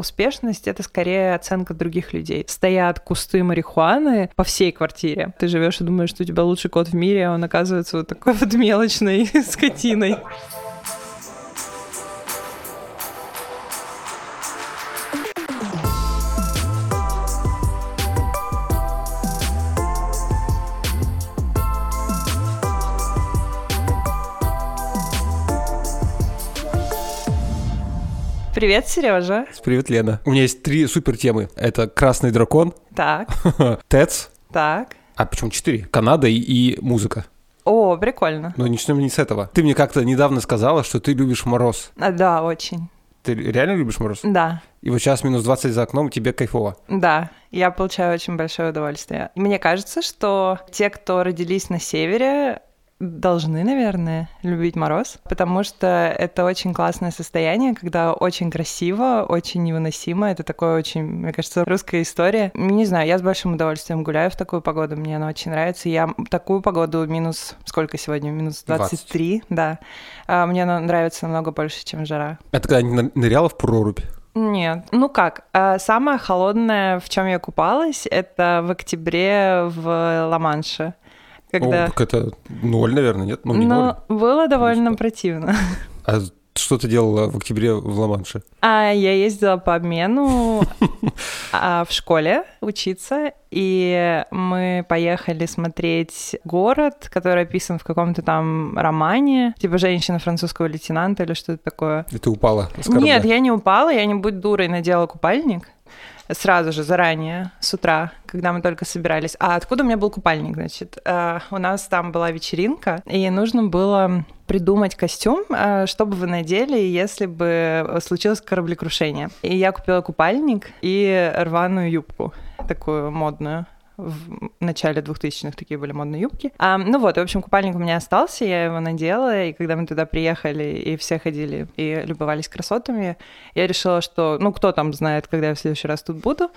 успешность — это скорее оценка других людей. Стоят кусты марихуаны по всей квартире. Ты живешь и думаешь, что у тебя лучший кот в мире, а он оказывается вот такой вот мелочной скотиной. Привет, Сережа. Привет, Лена. У меня есть три супер темы. Это «Красный дракон», Так, ТЭЦ, так. а почему четыре? Канада и, и музыка. О, прикольно. Но начнем не с этого. Ты мне как-то недавно сказала, что ты любишь мороз. А, Да, очень. Ты реально любишь мороз? Да, И вот сейчас минус 20 за окном, тебе кайфово. да. Я получаю очень большое удовольствие. Мне кажется, что те, кто родились на севере, должны, наверное, любить мороз, потому что это очень классное состояние, когда очень красиво, очень невыносимо. Это такое очень, мне кажется, русская история. Не знаю, я с большим удовольствием гуляю в такую погоду, мне она очень нравится. Я такую погоду минус... Сколько сегодня? Минус 23, да. А, Мне она нравится намного больше, чем жара. Это когда не ныряла в прорубь? Нет, ну как, а, самое холодное, в чем я купалась, это в октябре в Ла-Манше. Когда... О, так это ноль, наверное, нет? Ну, не ноль. Но было довольно что? противно. А что ты делала в октябре в Ла-Манше? А я ездила по обмену а, в школе учиться, и мы поехали смотреть город, который описан в каком-то там романе, типа «Женщина французского лейтенанта» или что-то такое. И ты упала? Нет, я не упала, я не будь дурой надела купальник сразу же, заранее, с утра, когда мы только собирались. А откуда у меня был купальник, значит? Э, У нас там была вечеринка, и нужно было придумать костюм, э, что бы вы надели, если бы случилось кораблекрушение. И я купила купальник и рваную юбку, такую модную в начале 2000-х такие были модные юбки. А, ну вот, в общем, купальник у меня остался, я его надела, и когда мы туда приехали, и все ходили и любовались красотами, я решила, что, ну, кто там знает, когда я в следующий раз тут буду,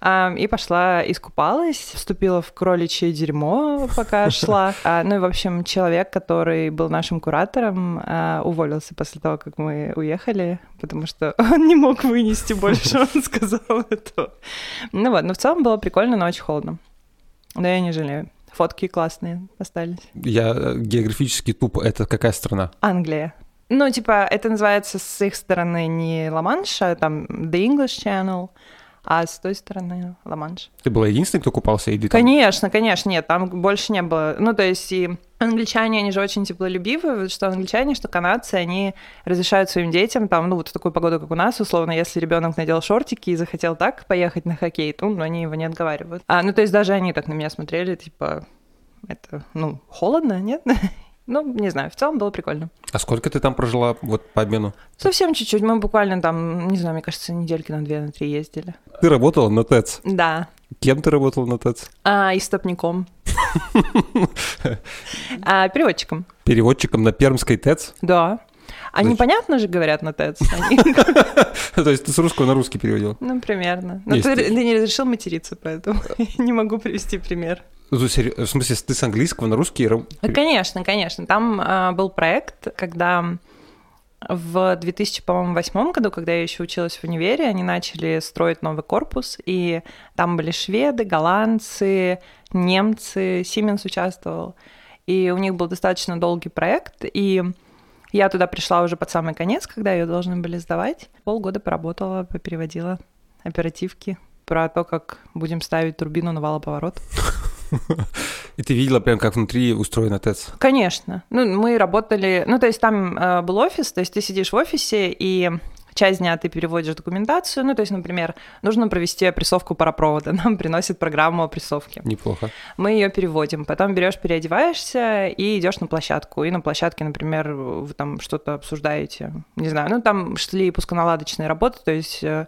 а, и пошла искупалась, вступила в кроличье дерьмо, пока шла. А, ну и, в общем, человек, который был нашим куратором, а, уволился после того, как мы уехали, потому что он не мог вынести больше, он сказал это. Ну вот, но в целом было прикольно, но очень холодно. Да я не жалею. Фотки классные остались. Я э, географически тупо. Это какая страна? Англия. Ну, типа, это называется с их стороны не Ла-Манш, а там The English Channel, а с той стороны Ла-Манш. Ты была единственной, кто купался? Или там... Конечно, конечно, нет, там больше не было. Ну, то есть и англичане, они же очень теплолюбивы, что англичане, что канадцы, они разрешают своим детям, там, ну, вот в такую погоду, как у нас, условно, если ребенок надел шортики и захотел так поехать на хоккей, то ну, они его не отговаривают. А, ну, то есть даже они так на меня смотрели, типа, это, ну, холодно, нет? Ну, не знаю, в целом было прикольно. А сколько ты там прожила вот по обмену? Совсем чуть-чуть, мы буквально там, не знаю, мне кажется, недельки на две, на три ездили. Ты работала на ТЭЦ? Да, Кем ты работала на ТЭЦ? а, и стопником. А, переводчиком. Переводчиком на пермской ТЭЦ? Да. А Зачем? непонятно же говорят на ТЭЦ. Они- То есть ты с русского на русский переводила? Ну, примерно. Но ты, не разрешил материться, поэтому не могу привести пример. Ну, В смысле, ты с английского на русский? Ну, конечно, конечно. Там а, был проект, когда в 2008 году, когда я еще училась в универе, они начали строить новый корпус, и там были шведы, голландцы, немцы, Siemens участвовал. И у них был достаточно долгий проект, и я туда пришла уже под самый конец, когда ее должны были сдавать. Полгода поработала, попереводила оперативки про то, как будем ставить турбину на валоповорот. И ты видела прям, как внутри устроена ТЭЦ? Конечно. Ну, мы работали... Ну, то есть там э, был офис, то есть ты сидишь в офисе, и часть дня ты переводишь документацию. Ну, то есть, например, нужно провести опрессовку паропровода. Нам приносит программу опрессовки. Неплохо. Мы ее переводим. Потом берешь, переодеваешься и идешь на площадку. И на площадке, например, вы там что-то обсуждаете. Не знаю, ну, там шли пусконаладочные работы, то есть э,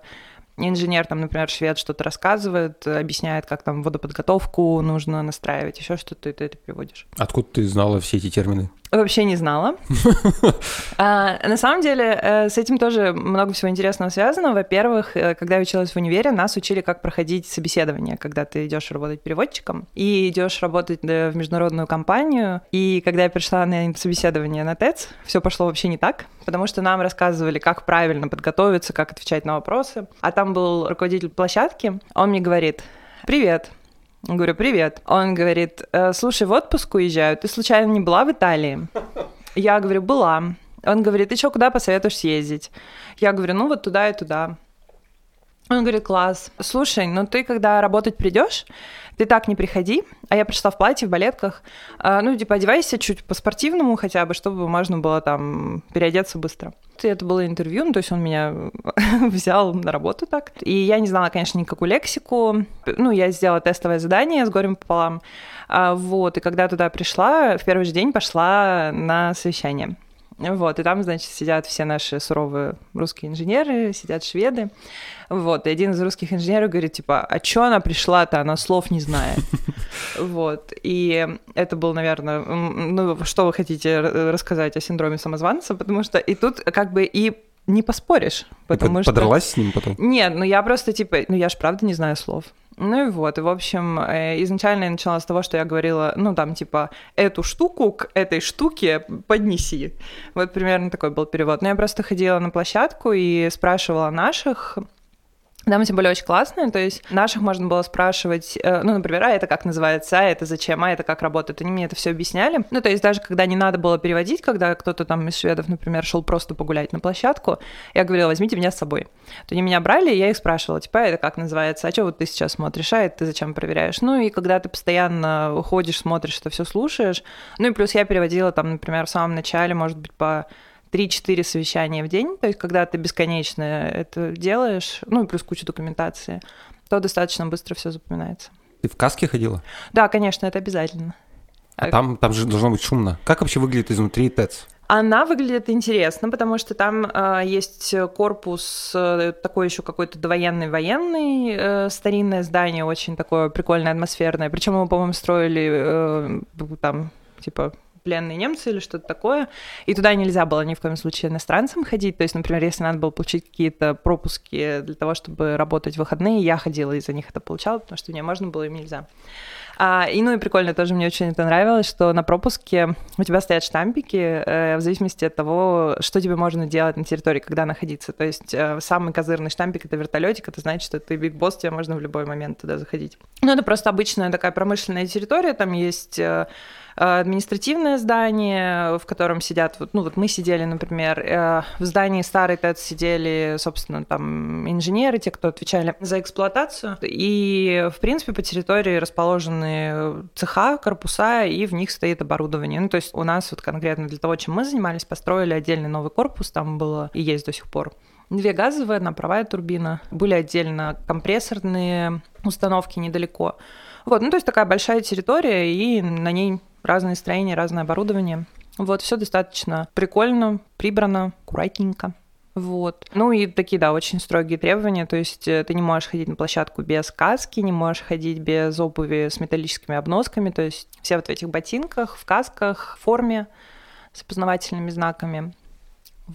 инженер, там, например, швед что-то рассказывает, объясняет, как там водоподготовку нужно настраивать, еще что-то, и ты это переводишь. Откуда ты знала все эти термины? Вообще не знала. А, на самом деле, э, с этим тоже много всего интересного связано. Во-первых, э, когда я училась в универе, нас учили, как проходить собеседование, когда ты идешь работать переводчиком и идешь работать в международную компанию. И когда я пришла на собеседование на ТЭЦ, все пошло вообще не так, потому что нам рассказывали, как правильно подготовиться, как отвечать на вопросы. А там был руководитель площадки, он мне говорит, привет, Говорю, привет. Он говорит, «Э, слушай, в отпуск уезжаю, ты случайно не была в Италии? Я говорю, была. Он говорит, ты что, куда посоветуешь съездить? Я говорю, ну вот туда и туда. Он говорит, класс. Слушай, ну ты когда работать придешь, ты так не приходи. А я пришла в платье, в балетках. А, ну, типа, одевайся чуть по-спортивному хотя бы, чтобы можно было там переодеться быстро. Это было интервью, ну, то есть он меня взял на работу так. И я не знала, конечно, никакую лексику. Ну, я сделала тестовое задание с горем пополам. А, вот, и когда туда пришла, в первый же день пошла на совещание. Вот, и там, значит, сидят все наши суровые русские инженеры, сидят шведы. Вот, и один из русских инженеров говорит, типа, а чё она пришла-то, она слов не знает. Вот, и это был, наверное, ну, что вы хотите рассказать о синдроме самозванца, потому что и тут как бы и не поспоришь, потому и что... Подралась с ним потом? Нет, ну я просто, типа, ну я ж правда не знаю слов. Ну и вот, и в общем, э, изначально я начала с того, что я говорила, ну там типа, эту штуку к этой штуке поднеси. Вот примерно такой был перевод. Но я просто ходила на площадку и спрашивала наших, там эти были очень классные, то есть наших можно было спрашивать, э, ну, например, а это как называется, а это зачем, а это как работает. Они мне это все объясняли. Ну, то есть даже когда не надо было переводить, когда кто-то там из шведов, например, шел просто погулять на площадку, я говорила, возьмите меня с собой. То они меня брали, и я их спрашивала, типа, а это как называется, а что вот ты сейчас смотришь, а это ты зачем проверяешь? Ну, и когда ты постоянно ходишь, смотришь, это все слушаешь, ну, и плюс я переводила там, например, в самом начале, может быть, по 3-4 совещания в день, то есть когда ты бесконечно это делаешь, ну и плюс куча документации, то достаточно быстро все запоминается. Ты в каске ходила? Да, конечно, это обязательно. А там, там же должно быть шумно. Как вообще выглядит изнутри ТЭЦ? Она выглядит интересно, потому что там э, есть корпус э, такой еще какой-то довоенный военный э, старинное здание, очень такое прикольное, атмосферное. Причем его, по-моему, строили э, там типа пленные немцы или что-то такое, и туда нельзя было ни в коем случае иностранцам ходить, то есть, например, если надо было получить какие-то пропуски для того, чтобы работать в выходные, я ходила и за них это получала, потому что мне можно было, им нельзя. А, и ну и прикольно тоже мне очень это нравилось, что на пропуске у тебя стоят штампики э, в зависимости от того, что тебе можно делать на территории, когда находиться. То есть э, самый козырный штампик это вертолетик, это значит, что ты биг босс, тебе можно в любой момент туда заходить. Ну это просто обычная такая промышленная территория, там есть э, административное здание, в котором сидят, вот, ну вот мы сидели, например, э, в здании старый ТЭЦ сидели, собственно, там инженеры, те, кто отвечали за эксплуатацию, и, в принципе, по территории расположены цеха, корпуса, и в них стоит оборудование. Ну, то есть у нас вот конкретно для того, чем мы занимались, построили отдельный новый корпус, там было и есть до сих пор Две газовые, одна паровая турбина. Были отдельно компрессорные установки недалеко. Вот, ну то есть такая большая территория, и на ней разные строения, разное оборудование. Вот, все достаточно прикольно, прибрано, аккуратненько. Вот. Ну и такие, да, очень строгие требования. То есть э, ты не можешь ходить на площадку без каски, не можешь ходить без обуви с металлическими обносками. То есть все вот в этих ботинках, в касках, в форме с опознавательными знаками.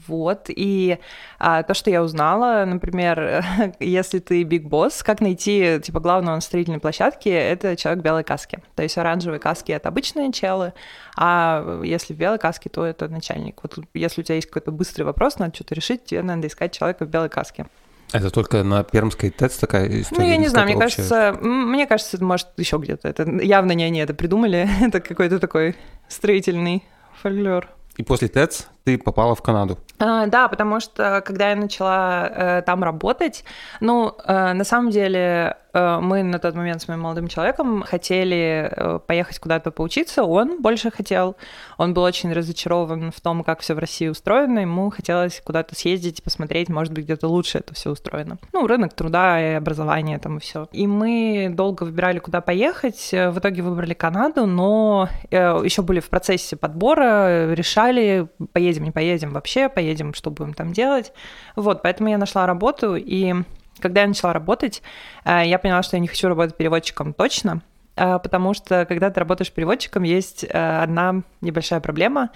Вот, и а, то, что я узнала, например, если ты биг босс, как найти, типа, главного на строительной площадке, это человек в белой каске. То есть оранжевые каски — это обычные челы, а если в белой каске, то это начальник. Вот если у тебя есть какой-то быстрый вопрос, надо что-то решить, тебе надо искать человека в белой каске. Это только на Пермской ТЭЦ такая история? Ну, я не знаю, мне общая? кажется, мне кажется, это может еще где-то. Это явно не они это придумали, это какой-то такой строительный фольклор. И после ТЭЦ ты попала в Канаду. А, да, потому что когда я начала э, там работать, ну, э, на самом деле э, мы на тот момент с моим молодым человеком хотели э, поехать куда-то поучиться, он больше хотел, он был очень разочарован в том, как все в России устроено, ему хотелось куда-то съездить, посмотреть, может быть, где-то лучше это все устроено. Ну, рынок труда и образование там и все. И мы долго выбирали, куда поехать, в итоге выбрали Канаду, но э, еще были в процессе подбора, решали, поедем поедем, не поедем вообще, поедем, что будем там делать. Вот, поэтому я нашла работу, и когда я начала работать, э, я поняла, что я не хочу работать переводчиком точно, э, потому что когда ты работаешь переводчиком, есть э, одна небольшая проблема.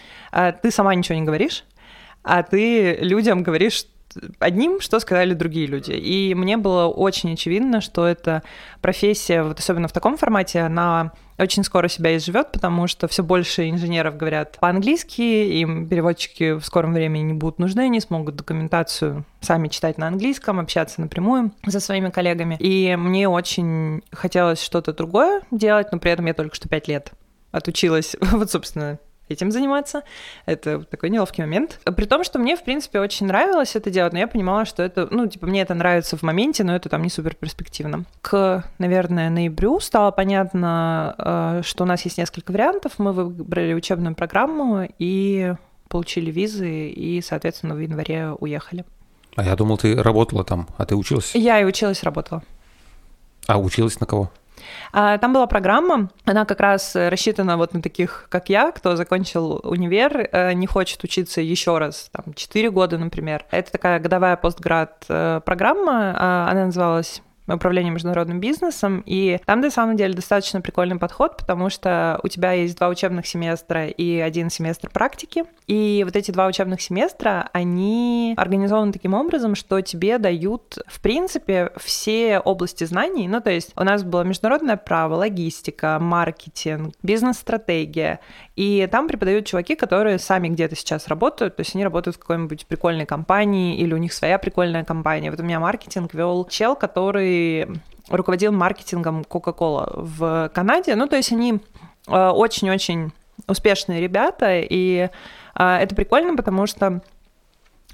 Ты сама ничего не говоришь, а ты людям говоришь одним, что сказали другие люди. И мне было очень очевидно, что эта профессия, вот особенно в таком формате, она очень скоро себя изживет, потому что все больше инженеров говорят по-английски, им переводчики в скором времени не будут нужны, они смогут документацию сами читать на английском, общаться напрямую со своими коллегами. И мне очень хотелось что-то другое делать, но при этом я только что пять лет отучилась, вот, собственно, этим заниматься. Это такой неловкий момент. При том, что мне, в принципе, очень нравилось это делать, но я понимала, что это, ну, типа, мне это нравится в моменте, но это там не супер перспективно. К, наверное, ноябрю стало понятно, э, что у нас есть несколько вариантов. Мы выбрали учебную программу и получили визы, и, соответственно, в январе уехали. А я думал, ты работала там, а ты училась? Я и училась, работала. А училась на кого? А, там была программа, она как раз рассчитана вот на таких, как я, кто закончил универ, э, не хочет учиться еще раз, там, 4 года, например. Это такая годовая постград э, программа, а, она называлась управление международным бизнесом, и там, на самом деле, достаточно прикольный подход, потому что у тебя есть два учебных семестра и один семестр практики, и вот эти два учебных семестра, они организованы таким образом, что тебе дают, в принципе, все области знаний, ну, то есть у нас было международное право, логистика, маркетинг, бизнес-стратегия, и там преподают чуваки, которые сами где-то сейчас работают, то есть они работают в какой-нибудь прикольной компании, или у них своя прикольная компания. Вот у меня маркетинг вел чел, который руководил маркетингом Coca-Cola в Канаде. Ну, то есть они э, очень-очень успешные ребята, и э, это прикольно, потому что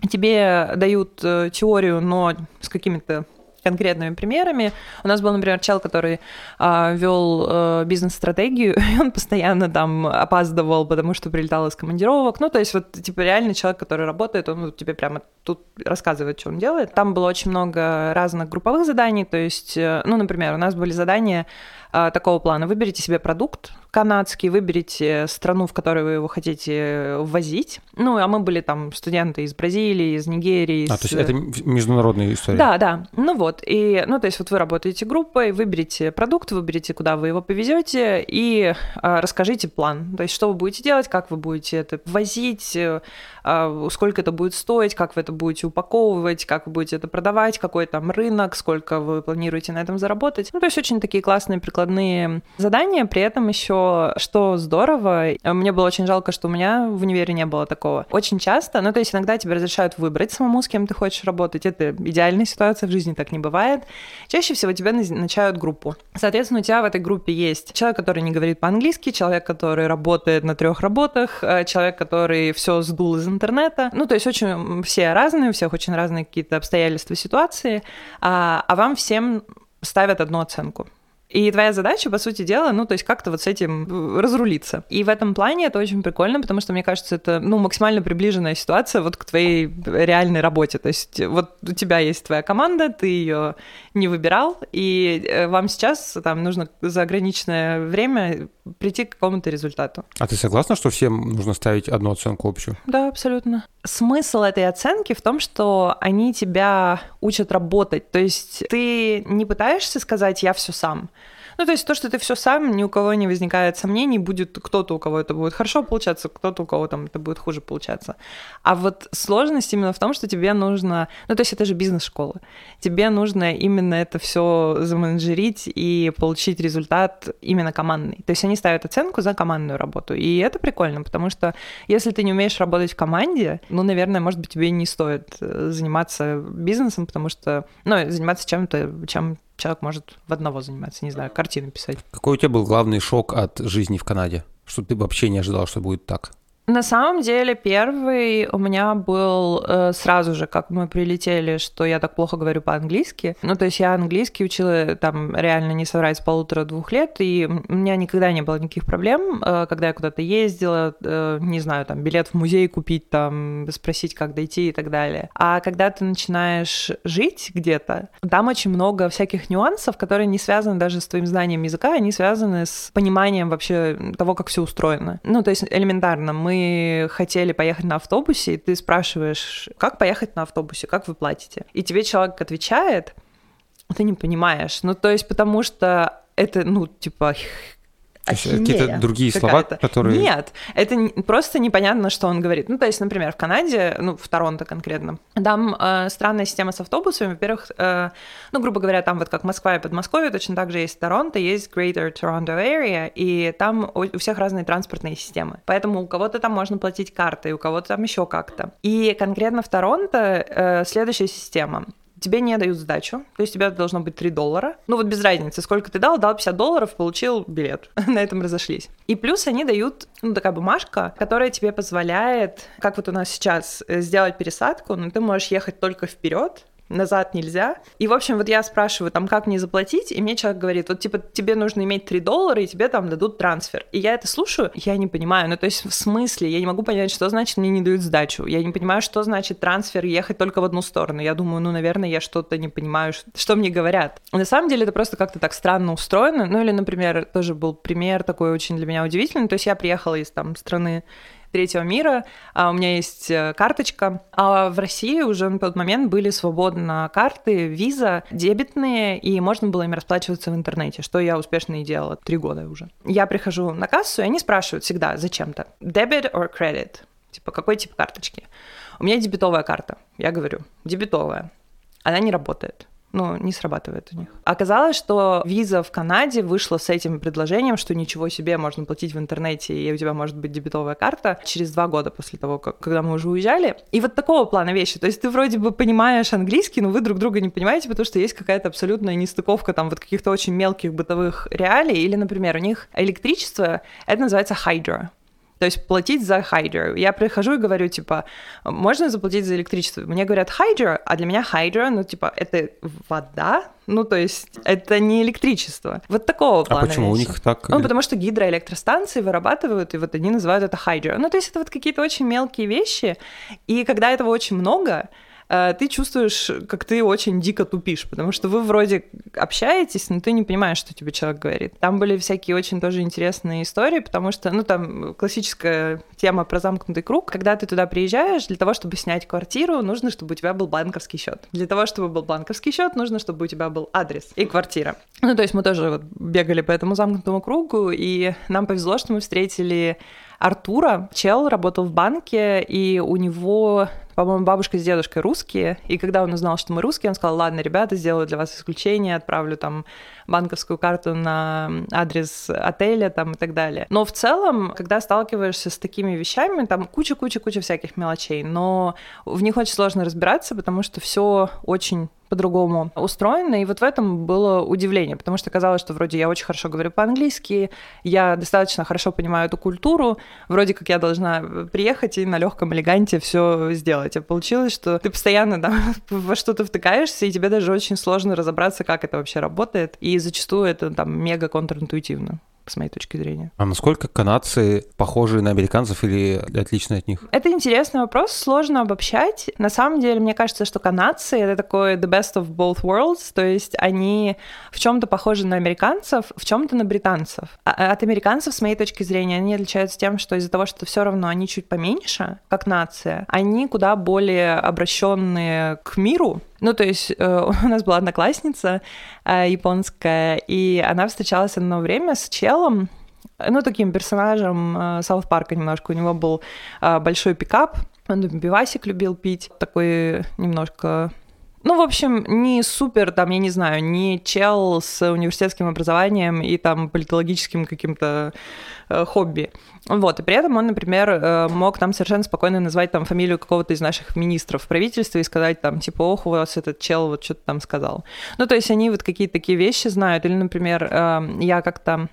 тебе дают э, теорию, но с какими-то конкретными примерами. У нас был, например, чел, который а, вел а, бизнес-стратегию, и он постоянно там опаздывал, потому что прилетал из командировок. Ну, то есть вот, типа, реально человек, который работает, он вот тебе прямо тут рассказывает, что он делает. Там было очень много разных групповых заданий, то есть, э, ну, например, у нас были задания такого плана. Выберите себе продукт канадский, выберите страну, в которую вы его хотите ввозить. Ну, а мы были там студенты из Бразилии, из Нигерии. А, из... то есть это международная история? Да, да. Ну вот, и, ну, то есть вот вы работаете группой, выберите продукт, выберите, куда вы его повезете, и а, расскажите план. То есть что вы будете делать, как вы будете это возить, а, сколько это будет стоить, как вы это будете упаковывать, как вы будете это продавать, какой там рынок, сколько вы планируете на этом заработать. Ну, то есть очень такие классные прикладные задания, при этом еще, что здорово, мне было очень жалко, что у меня в универе не было такого. Очень часто, ну, то есть иногда тебе разрешают выбрать самому, с кем ты хочешь работать. Это идеальная ситуация, в жизни так не бывает. Чаще всего тебя назначают группу. Соответственно, у тебя в этой группе есть человек, который не говорит по-английски, человек, который работает на трех работах, э, человек, который все сдул из интернета. Ну, то есть очень все разные, у всех очень разные какие-то обстоятельства, ситуации, а, а вам всем ставят одну оценку. И твоя задача, по сути дела, ну, то есть как-то вот с этим э, разрулиться. И в этом плане это очень прикольно, потому что, мне кажется, это, ну, максимально приближенная ситуация вот к твоей реальной работе. То есть вот у тебя есть твоя команда, ты ее не выбирал, и э, вам сейчас там нужно за ограниченное время прийти к какому-то результату. А ты согласна, что всем нужно ставить одну оценку общую? Да, абсолютно. Смысл этой оценки в том, что они тебя учат работать. То есть ты не пытаешься сказать «я все сам», ну, то есть то, что ты все сам, ни у кого не возникает сомнений, будет кто-то, у кого это будет хорошо получаться, кто-то, у кого там это будет хуже получаться. А вот сложность именно в том, что тебе нужно, ну, то есть это же бизнес-школа, тебе нужно именно это все заменеджерить и получить результат именно командный. То есть они ставят оценку за командную работу, и это прикольно, потому что если ты не умеешь работать в команде, ну, наверное, может быть, тебе не стоит э, заниматься бизнесом, потому что, ну, заниматься чем-то, чем человек может в одного заниматься, не знаю, картины писать. Какой у тебя был главный шок от жизни в Канаде? Что ты вообще не ожидал, что будет так? На самом деле, первый у меня был э, сразу же, как мы прилетели, что я так плохо говорю по-английски. Ну, то есть я английский учила там реально не соврать с полутора-двух лет, и у меня никогда не было никаких проблем, э, когда я куда-то ездила, э, не знаю, там, билет в музей купить, там, спросить, как дойти и так далее. А когда ты начинаешь жить где-то, там очень много всяких нюансов, которые не связаны даже с твоим знанием языка, они связаны с пониманием вообще того, как все устроено. Ну, то есть элементарно, мы хотели поехать на автобусе, и ты спрашиваешь, как поехать на автобусе, как вы платите? И тебе человек отвечает, ты не понимаешь. Ну, то есть потому что это, ну, типа, Какие-то другие слова, которые... Нет, это просто непонятно, что он говорит. Ну, то есть, например, в Канаде, ну, в Торонто конкретно, там э, странная система с автобусами. Во-первых, э, ну, грубо говоря, там вот как Москва и Подмосковье, точно так же есть Торонто, есть Greater Toronto Area, и там у, у всех разные транспортные системы. Поэтому у кого-то там можно платить картой, у кого-то там еще как-то. И конкретно в Торонто э, следующая система тебе не дают сдачу, то есть у тебя должно быть 3 доллара. Ну вот без разницы, сколько ты дал, дал 50 долларов, получил билет. На этом разошлись. И плюс они дают, ну такая бумажка, которая тебе позволяет, как вот у нас сейчас, э, сделать пересадку, но ты можешь ехать только вперед, назад нельзя. И, в общем, вот я спрашиваю, там, как мне заплатить, и мне человек говорит, вот, типа, тебе нужно иметь 3 доллара, и тебе там дадут трансфер. И я это слушаю, я не понимаю, ну, то есть, в смысле, я не могу понять, что значит мне не дают сдачу. Я не понимаю, что значит трансфер, ехать только в одну сторону. Я думаю, ну, наверное, я что-то не понимаю, что мне говорят. На самом деле, это просто как-то так странно устроено. Ну, или, например, тоже был пример такой очень для меня удивительный. То есть, я приехала из там страны третьего мира, а у меня есть э, карточка. А в России уже на тот момент были свободно карты, виза, дебетные, и можно было ими расплачиваться в интернете, что я успешно и делала три года уже. Я прихожу на кассу, и они спрашивают всегда зачем-то, debit or credit? Типа, какой тип карточки? У меня дебетовая карта. Я говорю, дебетовая. Она не работает ну, не срабатывает у них. Оказалось, что виза в Канаде вышла с этим предложением, что ничего себе, можно платить в интернете, и у тебя может быть дебетовая карта через два года после того, как, когда мы уже уезжали. И вот такого плана вещи. То есть ты вроде бы понимаешь английский, но вы друг друга не понимаете, потому что есть какая-то абсолютная нестыковка там вот каких-то очень мелких бытовых реалий. Или, например, у них электричество, это называется hydro. То есть платить за хайдро. Я прихожу и говорю, типа, можно заплатить за электричество? Мне говорят хайдро, а для меня хайдро, ну, типа, это вода, ну, то есть это не электричество. Вот такого плана. А почему вещи. у них так? Ну, потому что гидроэлектростанции вырабатывают, и вот они называют это хайдро. Ну, то есть это вот какие-то очень мелкие вещи, и когда этого очень много, ты чувствуешь, как ты очень дико тупишь, потому что вы вроде общаетесь, но ты не понимаешь, что тебе человек говорит. Там были всякие очень тоже интересные истории, потому что, ну, там классическая тема про замкнутый круг. Когда ты туда приезжаешь, для того, чтобы снять квартиру, нужно, чтобы у тебя был банковский счет. Для того, чтобы был банковский счет, нужно, чтобы у тебя был адрес и квартира. Ну, то есть мы тоже вот бегали по этому замкнутому кругу, и нам повезло, что мы встретили Артура. Чел работал в банке, и у него по-моему, бабушка с дедушкой русские, и когда он узнал, что мы русские, он сказал, ладно, ребята, сделаю для вас исключение, отправлю там банковскую карту на адрес отеля там и так далее. Но в целом, когда сталкиваешься с такими вещами, там куча-куча-куча всяких мелочей, но в них очень сложно разбираться, потому что все очень по-другому устроено, и вот в этом было удивление, потому что казалось, что вроде я очень хорошо говорю по-английски, я достаточно хорошо понимаю эту культуру, вроде как я должна приехать и на легком элеганте все сделать. А получилось, что ты постоянно там во что-то втыкаешься, и тебе даже очень сложно разобраться, как это вообще работает, и зачастую это там мега контринтуитивно с моей точки зрения. А насколько канадцы похожи на американцев или отличны от них? Это интересный вопрос, сложно обобщать. На самом деле, мне кажется, что канадцы — это такой the best of both worlds, то есть они в чем то похожи на американцев, в чем то на британцев. А, а от американцев, с моей точки зрения, они отличаются тем, что из-за того, что все равно они чуть поменьше, как нация, они куда более обращенные к миру, ну, то есть э, у нас была одноклассница э, японская, и она встречалась одно время с челом, ну, таким персонажем э, Саут Парка немножко. У него был э, большой пикап, он пивасик любил пить, такой немножко ну, в общем, не супер, там, я не знаю, не чел с университетским образованием и там политологическим каким-то э, хобби. Вот, и при этом он, например, э, мог там совершенно спокойно назвать там фамилию какого-то из наших министров в правительстве и сказать там, типа, ох, у вас этот чел вот что-то там сказал. Ну, то есть они вот какие-то такие вещи знают. Или, например, э, я как-то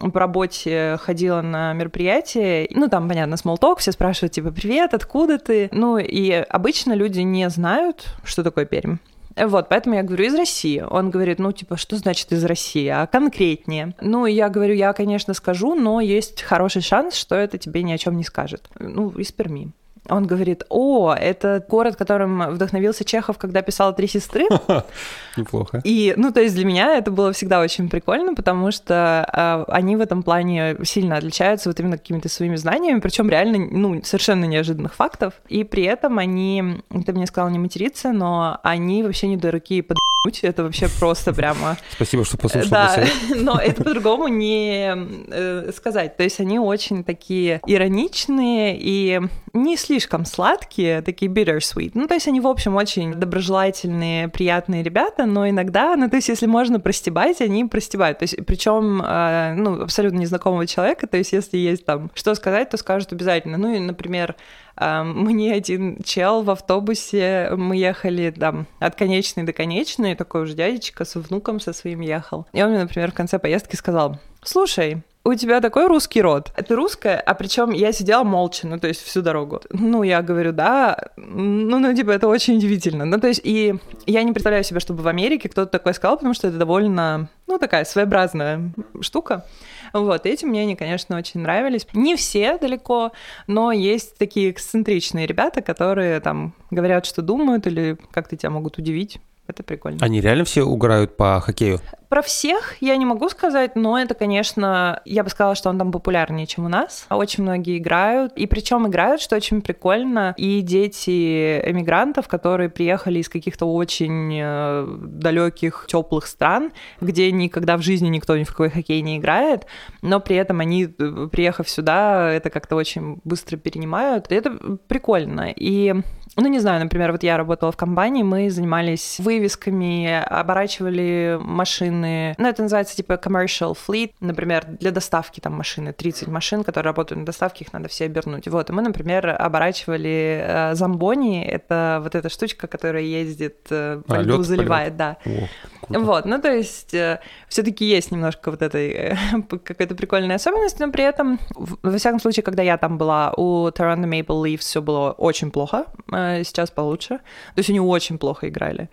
по работе ходила на мероприятие, ну, там, понятно, talk, все спрашивают, типа, привет, откуда ты? Ну, и обычно люди не знают, что такое Пермь. Вот, поэтому я говорю, из России. Он говорит, ну, типа, что значит из России, а конкретнее? Ну, я говорю, я, конечно, скажу, но есть хороший шанс, что это тебе ни о чем не скажет. Ну, из Перми. Он говорит, о, это город, которым вдохновился Чехов, когда писал «Три сестры». Неплохо. И, ну, то есть для меня это было всегда очень прикольно, потому что э, они в этом плане сильно отличаются вот именно какими-то своими знаниями, причем реально, ну, совершенно неожиданных фактов. И при этом они, ты мне сказал не материться, но они вообще не дураки и под это вообще просто прямо... Спасибо, что послушал. Да, но это по-другому не э, сказать. То есть они очень такие ироничные и не слишком сладкие, такие bittersweet. Ну, то есть они, в общем, очень доброжелательные, приятные ребята, но иногда, ну, то есть если можно простебать, они простебают. То есть причем, э, ну, абсолютно незнакомого человека, то есть если есть там что сказать, то скажут обязательно. Ну, и, например, мне один чел в автобусе, мы ехали там от конечной до конечной, такой уже дядечка с внуком со своим ехал. И он мне, например, в конце поездки сказал, слушай, у тебя такой русский род. Это русская, а причем я сидела молча, ну, то есть всю дорогу. Ну, я говорю, да, ну, ну, типа, это очень удивительно. Ну, то есть, и я не представляю себе, чтобы в Америке кто-то такое сказал, потому что это довольно, ну, такая своеобразная штука. Вот, эти мне они, конечно, очень нравились. Не все далеко, но есть такие эксцентричные ребята, которые там говорят, что думают, или как-то тебя могут удивить. Это прикольно. Они реально все угорают по хоккею? Про всех я не могу сказать, но это, конечно, я бы сказала, что он там популярнее, чем у нас. Очень многие играют, и причем играют, что очень прикольно, и дети эмигрантов, которые приехали из каких-то очень э, далеких, теплых стран, где никогда в жизни никто ни в какой хоккей не играет, но при этом они, приехав сюда, это как-то очень быстро перенимают. И это прикольно. И ну, не знаю, например, вот я работала в компании, мы занимались вывесками, оборачивали машины. Ну, это называется типа commercial fleet. Например, для доставки там машины, 30 машин, которые работают на доставке, их надо все обернуть. Вот, и мы, например, оборачивали э, зомбони. Это вот эта штучка, которая ездит, э, по а, льду заливает, да. О. Круто. Вот, ну то есть э, все-таки есть немножко вот этой э, какая-то прикольная особенность, но при этом, во всяком случае, когда я там была, у Toronto Maple Leafs все было очень плохо, э, сейчас получше. То есть они очень плохо играли.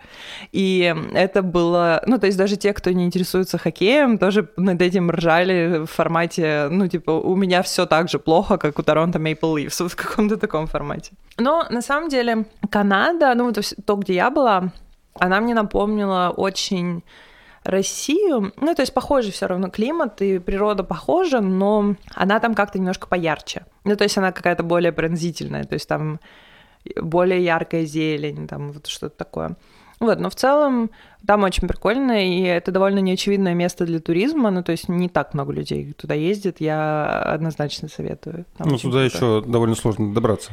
И это было, ну то есть даже те, кто не интересуется хоккеем, тоже над этим ржали в формате, ну типа, у меня все так же плохо, как у Maple Leafs, вот в каком-то таком формате. Но на самом деле Канада, ну то, то где я была, она мне напомнила очень Россию. Ну, то есть похожий все равно климат, и природа похожа, но она там как-то немножко поярче. Ну, то есть она какая-то более пронзительная, то есть там более яркая зелень, там вот что-то такое. Вот, но в целом там очень прикольно, и это довольно неочевидное место для туризма, ну, то есть не так много людей туда ездит, я однозначно советую. Там ну, туда еще довольно сложно добраться.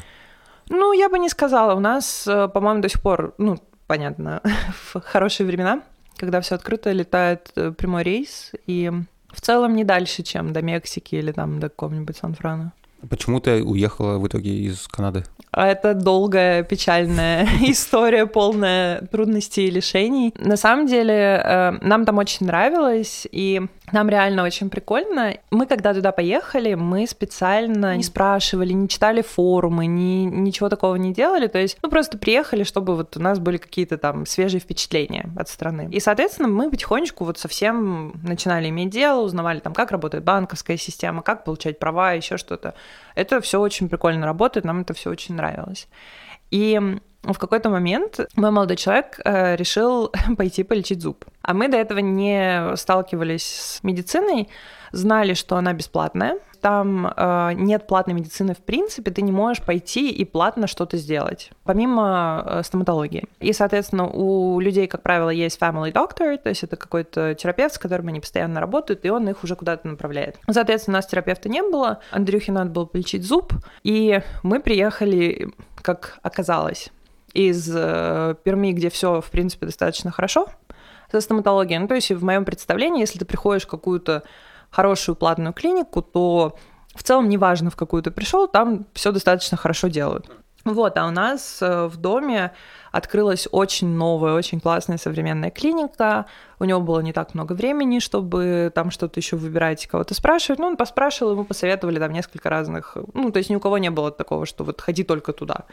Ну, я бы не сказала. У нас, э, по-моему, до сих пор, ну, понятно, в хорошие времена, когда все открыто, летает э, прямой рейс, и в целом не дальше, чем до Мексики или там до какого-нибудь Сан-Франа. Почему ты уехала в итоге из Канады? А это долгая, печальная история, полная трудностей и лишений. На самом деле, э, нам там очень нравилось, и нам реально очень прикольно. Мы, когда туда поехали, мы специально не спрашивали, не читали форумы, ни, ничего такого не делали. То есть, ну, просто приехали, чтобы вот у нас были какие-то там свежие впечатления от страны. И, соответственно, мы потихонечку вот совсем начинали иметь дело, узнавали там, как работает банковская система, как получать права, еще что-то. Это все очень прикольно работает, нам это все очень нравилось. И в какой-то момент мой молодой человек э, решил пойти полечить зуб. А мы до этого не сталкивались с медициной, знали, что она бесплатная. Там э, нет платной медицины в принципе, ты не можешь пойти и платно что-то сделать, помимо э, стоматологии. И, соответственно, у людей, как правило, есть family doctor, то есть это какой-то терапевт, с которым они постоянно работают, и он их уже куда-то направляет. Соответственно, у нас терапевта не было, Андрюхе надо было полечить зуб, и мы приехали, как оказалось, из э, Перми, где все, в принципе, достаточно хорошо со стоматологией. Ну, то есть в моем представлении, если ты приходишь в какую-то хорошую платную клинику, то в целом неважно, в какую ты пришел, там все достаточно хорошо делают. Вот, а у нас э, в доме открылась очень новая, очень классная современная клиника. У него было не так много времени, чтобы там что-то еще выбирать, кого-то спрашивать. Ну, он поспрашивал, ему посоветовали там несколько разных... Ну, то есть ни у кого не было такого, что вот ходи только туда.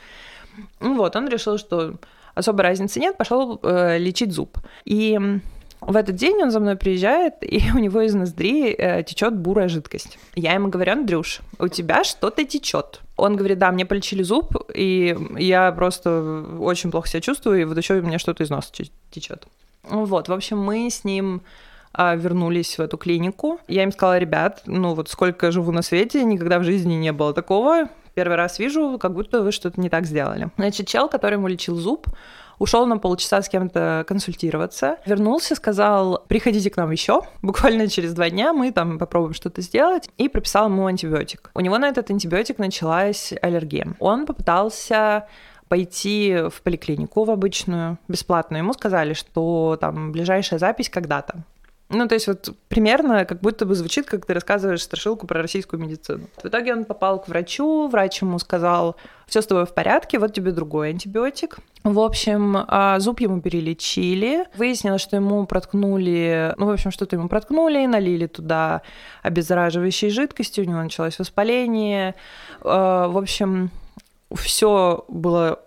Вот, он решил, что особой разницы нет, пошел э, лечить зуб. И в этот день он за мной приезжает, и у него из ноздри э, течет бурая жидкость. Я ему говорю, Андрюш, у тебя что-то течет. Он говорит, да, мне полечили зуб, и я просто очень плохо себя чувствую, и вот еще у меня что-то из носа течет. Вот, в общем, мы с ним а, вернулись в эту клинику. Я им сказала, ребят, ну вот сколько живу на свете, никогда в жизни не было такого. Первый раз вижу, как будто вы что-то не так сделали. Значит, чел, который ему лечил зуб, ушел на полчаса с кем-то консультироваться, вернулся, сказал, приходите к нам еще, буквально через два дня мы там попробуем что-то сделать, и прописал ему антибиотик. У него на этот антибиотик началась аллергия. Он попытался пойти в поликлинику в обычную, бесплатную. Ему сказали, что там ближайшая запись когда-то. Ну, то есть вот примерно как будто бы звучит, как ты рассказываешь страшилку про российскую медицину. В итоге он попал к врачу, врач ему сказал, все с тобой в порядке, вот тебе другой антибиотик. В общем, а, зуб ему перелечили. Выяснилось, что ему проткнули, ну, в общем, что-то ему проткнули, налили туда обеззараживающей жидкости, у него началось воспаление. А, в общем, все было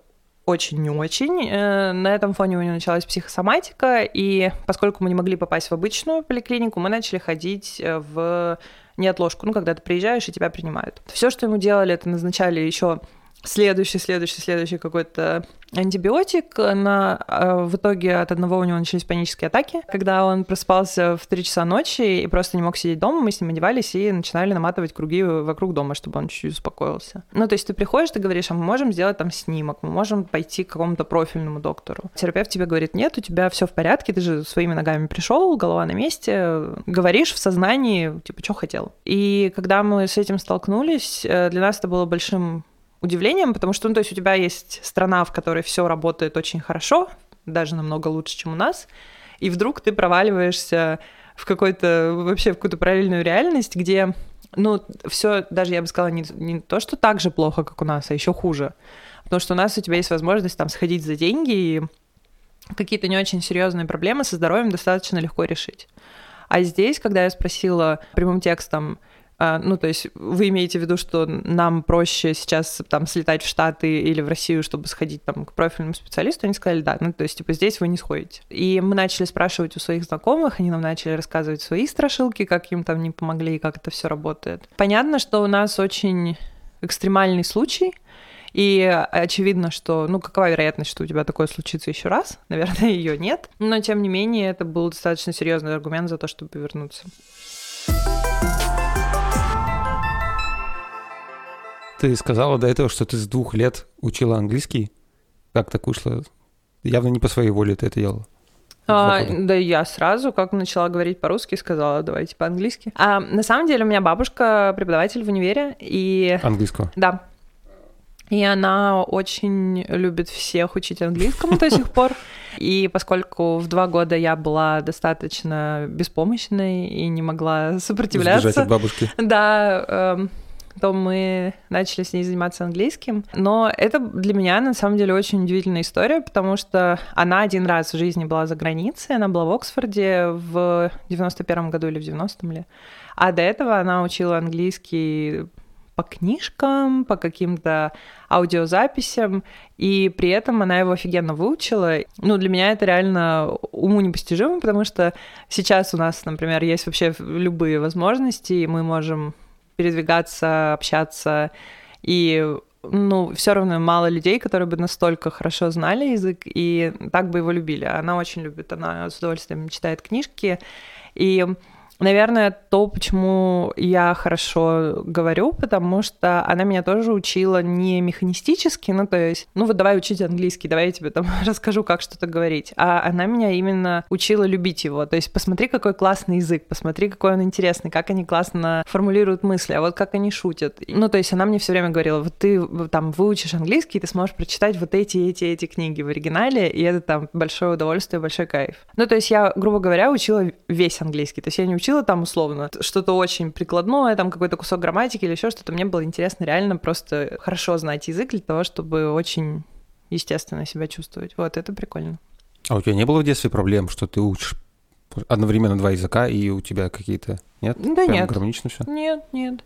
очень не очень. Э, на этом фоне у него началась психосоматика, и поскольку мы не могли попасть в обычную поликлинику, мы начали ходить э, в неотложку, ну, когда ты приезжаешь и тебя принимают. Все, что ему делали, это назначали еще следующий, следующий, следующий какой-то антибиотик. На, э, в итоге от одного у него начались панические атаки. Когда он просыпался в 3 часа ночи и просто не мог сидеть дома, мы с ним одевались и начинали наматывать круги вокруг дома, чтобы он чуть-чуть успокоился. Ну, то есть ты приходишь, ты говоришь, а мы можем сделать там снимок, мы можем пойти к какому-то профильному доктору. Терапевт тебе говорит, нет, у тебя все в порядке, ты же своими ногами пришел, голова на месте, говоришь в сознании, типа, что хотел. И когда мы с этим столкнулись, э, для нас это было большим удивлением, потому что, ну, то есть у тебя есть страна, в которой все работает очень хорошо, даже намного лучше, чем у нас, и вдруг ты проваливаешься в какой-то вообще в какую-то параллельную реальность, где ну, все, даже я бы сказала, не, не то, что так же плохо, как у нас, а еще хуже. Потому что у нас у тебя есть возможность там сходить за деньги и какие-то не очень серьезные проблемы со здоровьем достаточно легко решить. А здесь, когда я спросила прямым текстом, ну, то есть вы имеете в виду, что нам проще сейчас там слетать в Штаты или в Россию, чтобы сходить там к профильному специалисту? Они сказали, да, ну, то есть, типа, здесь вы не сходите. И мы начали спрашивать у своих знакомых, они нам начали рассказывать свои страшилки, как им там не помогли и как это все работает. Понятно, что у нас очень экстремальный случай, и очевидно, что, ну, какова вероятность, что у тебя такое случится еще раз? Наверное, ее нет. Но, тем не менее, это был достаточно серьезный аргумент за то, чтобы вернуться. Ты сказала до этого, что ты с двух лет учила английский. Как так вышло? Явно не по своей воле ты это делала. А, да я сразу, как начала говорить по-русски, сказала, давайте по-английски. А, на самом деле у меня бабушка преподаватель в универе, и... Английского? Да. И она очень любит всех учить английскому до сих пор. И поскольку в два года я была достаточно беспомощной и не могла сопротивляться... Сбежать от бабушки. Да, эм, то мы начали с ней заниматься английским. Но это для меня, на самом деле, очень удивительная история, потому что она один раз в жизни была за границей, она была в Оксфорде в 91 году или в 90-м ли. А до этого она учила английский по книжкам, по каким-то аудиозаписям, и при этом она его офигенно выучила. Ну, для меня это реально уму непостижимо, потому что сейчас у нас, например, есть вообще любые возможности, и мы можем передвигаться, общаться. И ну, все равно мало людей, которые бы настолько хорошо знали язык и так бы его любили. Она очень любит, она с удовольствием читает книжки. И Наверное, то, почему я хорошо говорю, потому что она меня тоже учила не механистически, ну, то есть, ну, вот давай учить английский, давай я тебе там расскажу, как что-то говорить, а она меня именно учила любить его, то есть посмотри, какой классный язык, посмотри, какой он интересный, как они классно формулируют мысли, а вот как они шутят. Ну, то есть она мне все время говорила, вот ты там выучишь английский, ты сможешь прочитать вот эти, эти, эти книги в оригинале, и это там большое удовольствие, большой кайф. Ну, то есть я, грубо говоря, учила весь английский, то есть я не учила учила там условно что-то очень прикладное, там какой-то кусок грамматики или еще что-то, мне было интересно реально просто хорошо знать язык для того, чтобы очень естественно себя чувствовать. Вот, это прикольно. А у тебя не было в детстве проблем, что ты учишь одновременно два языка, и у тебя какие-то... Нет? Да Прям нет. гармонично все? Нет, нет.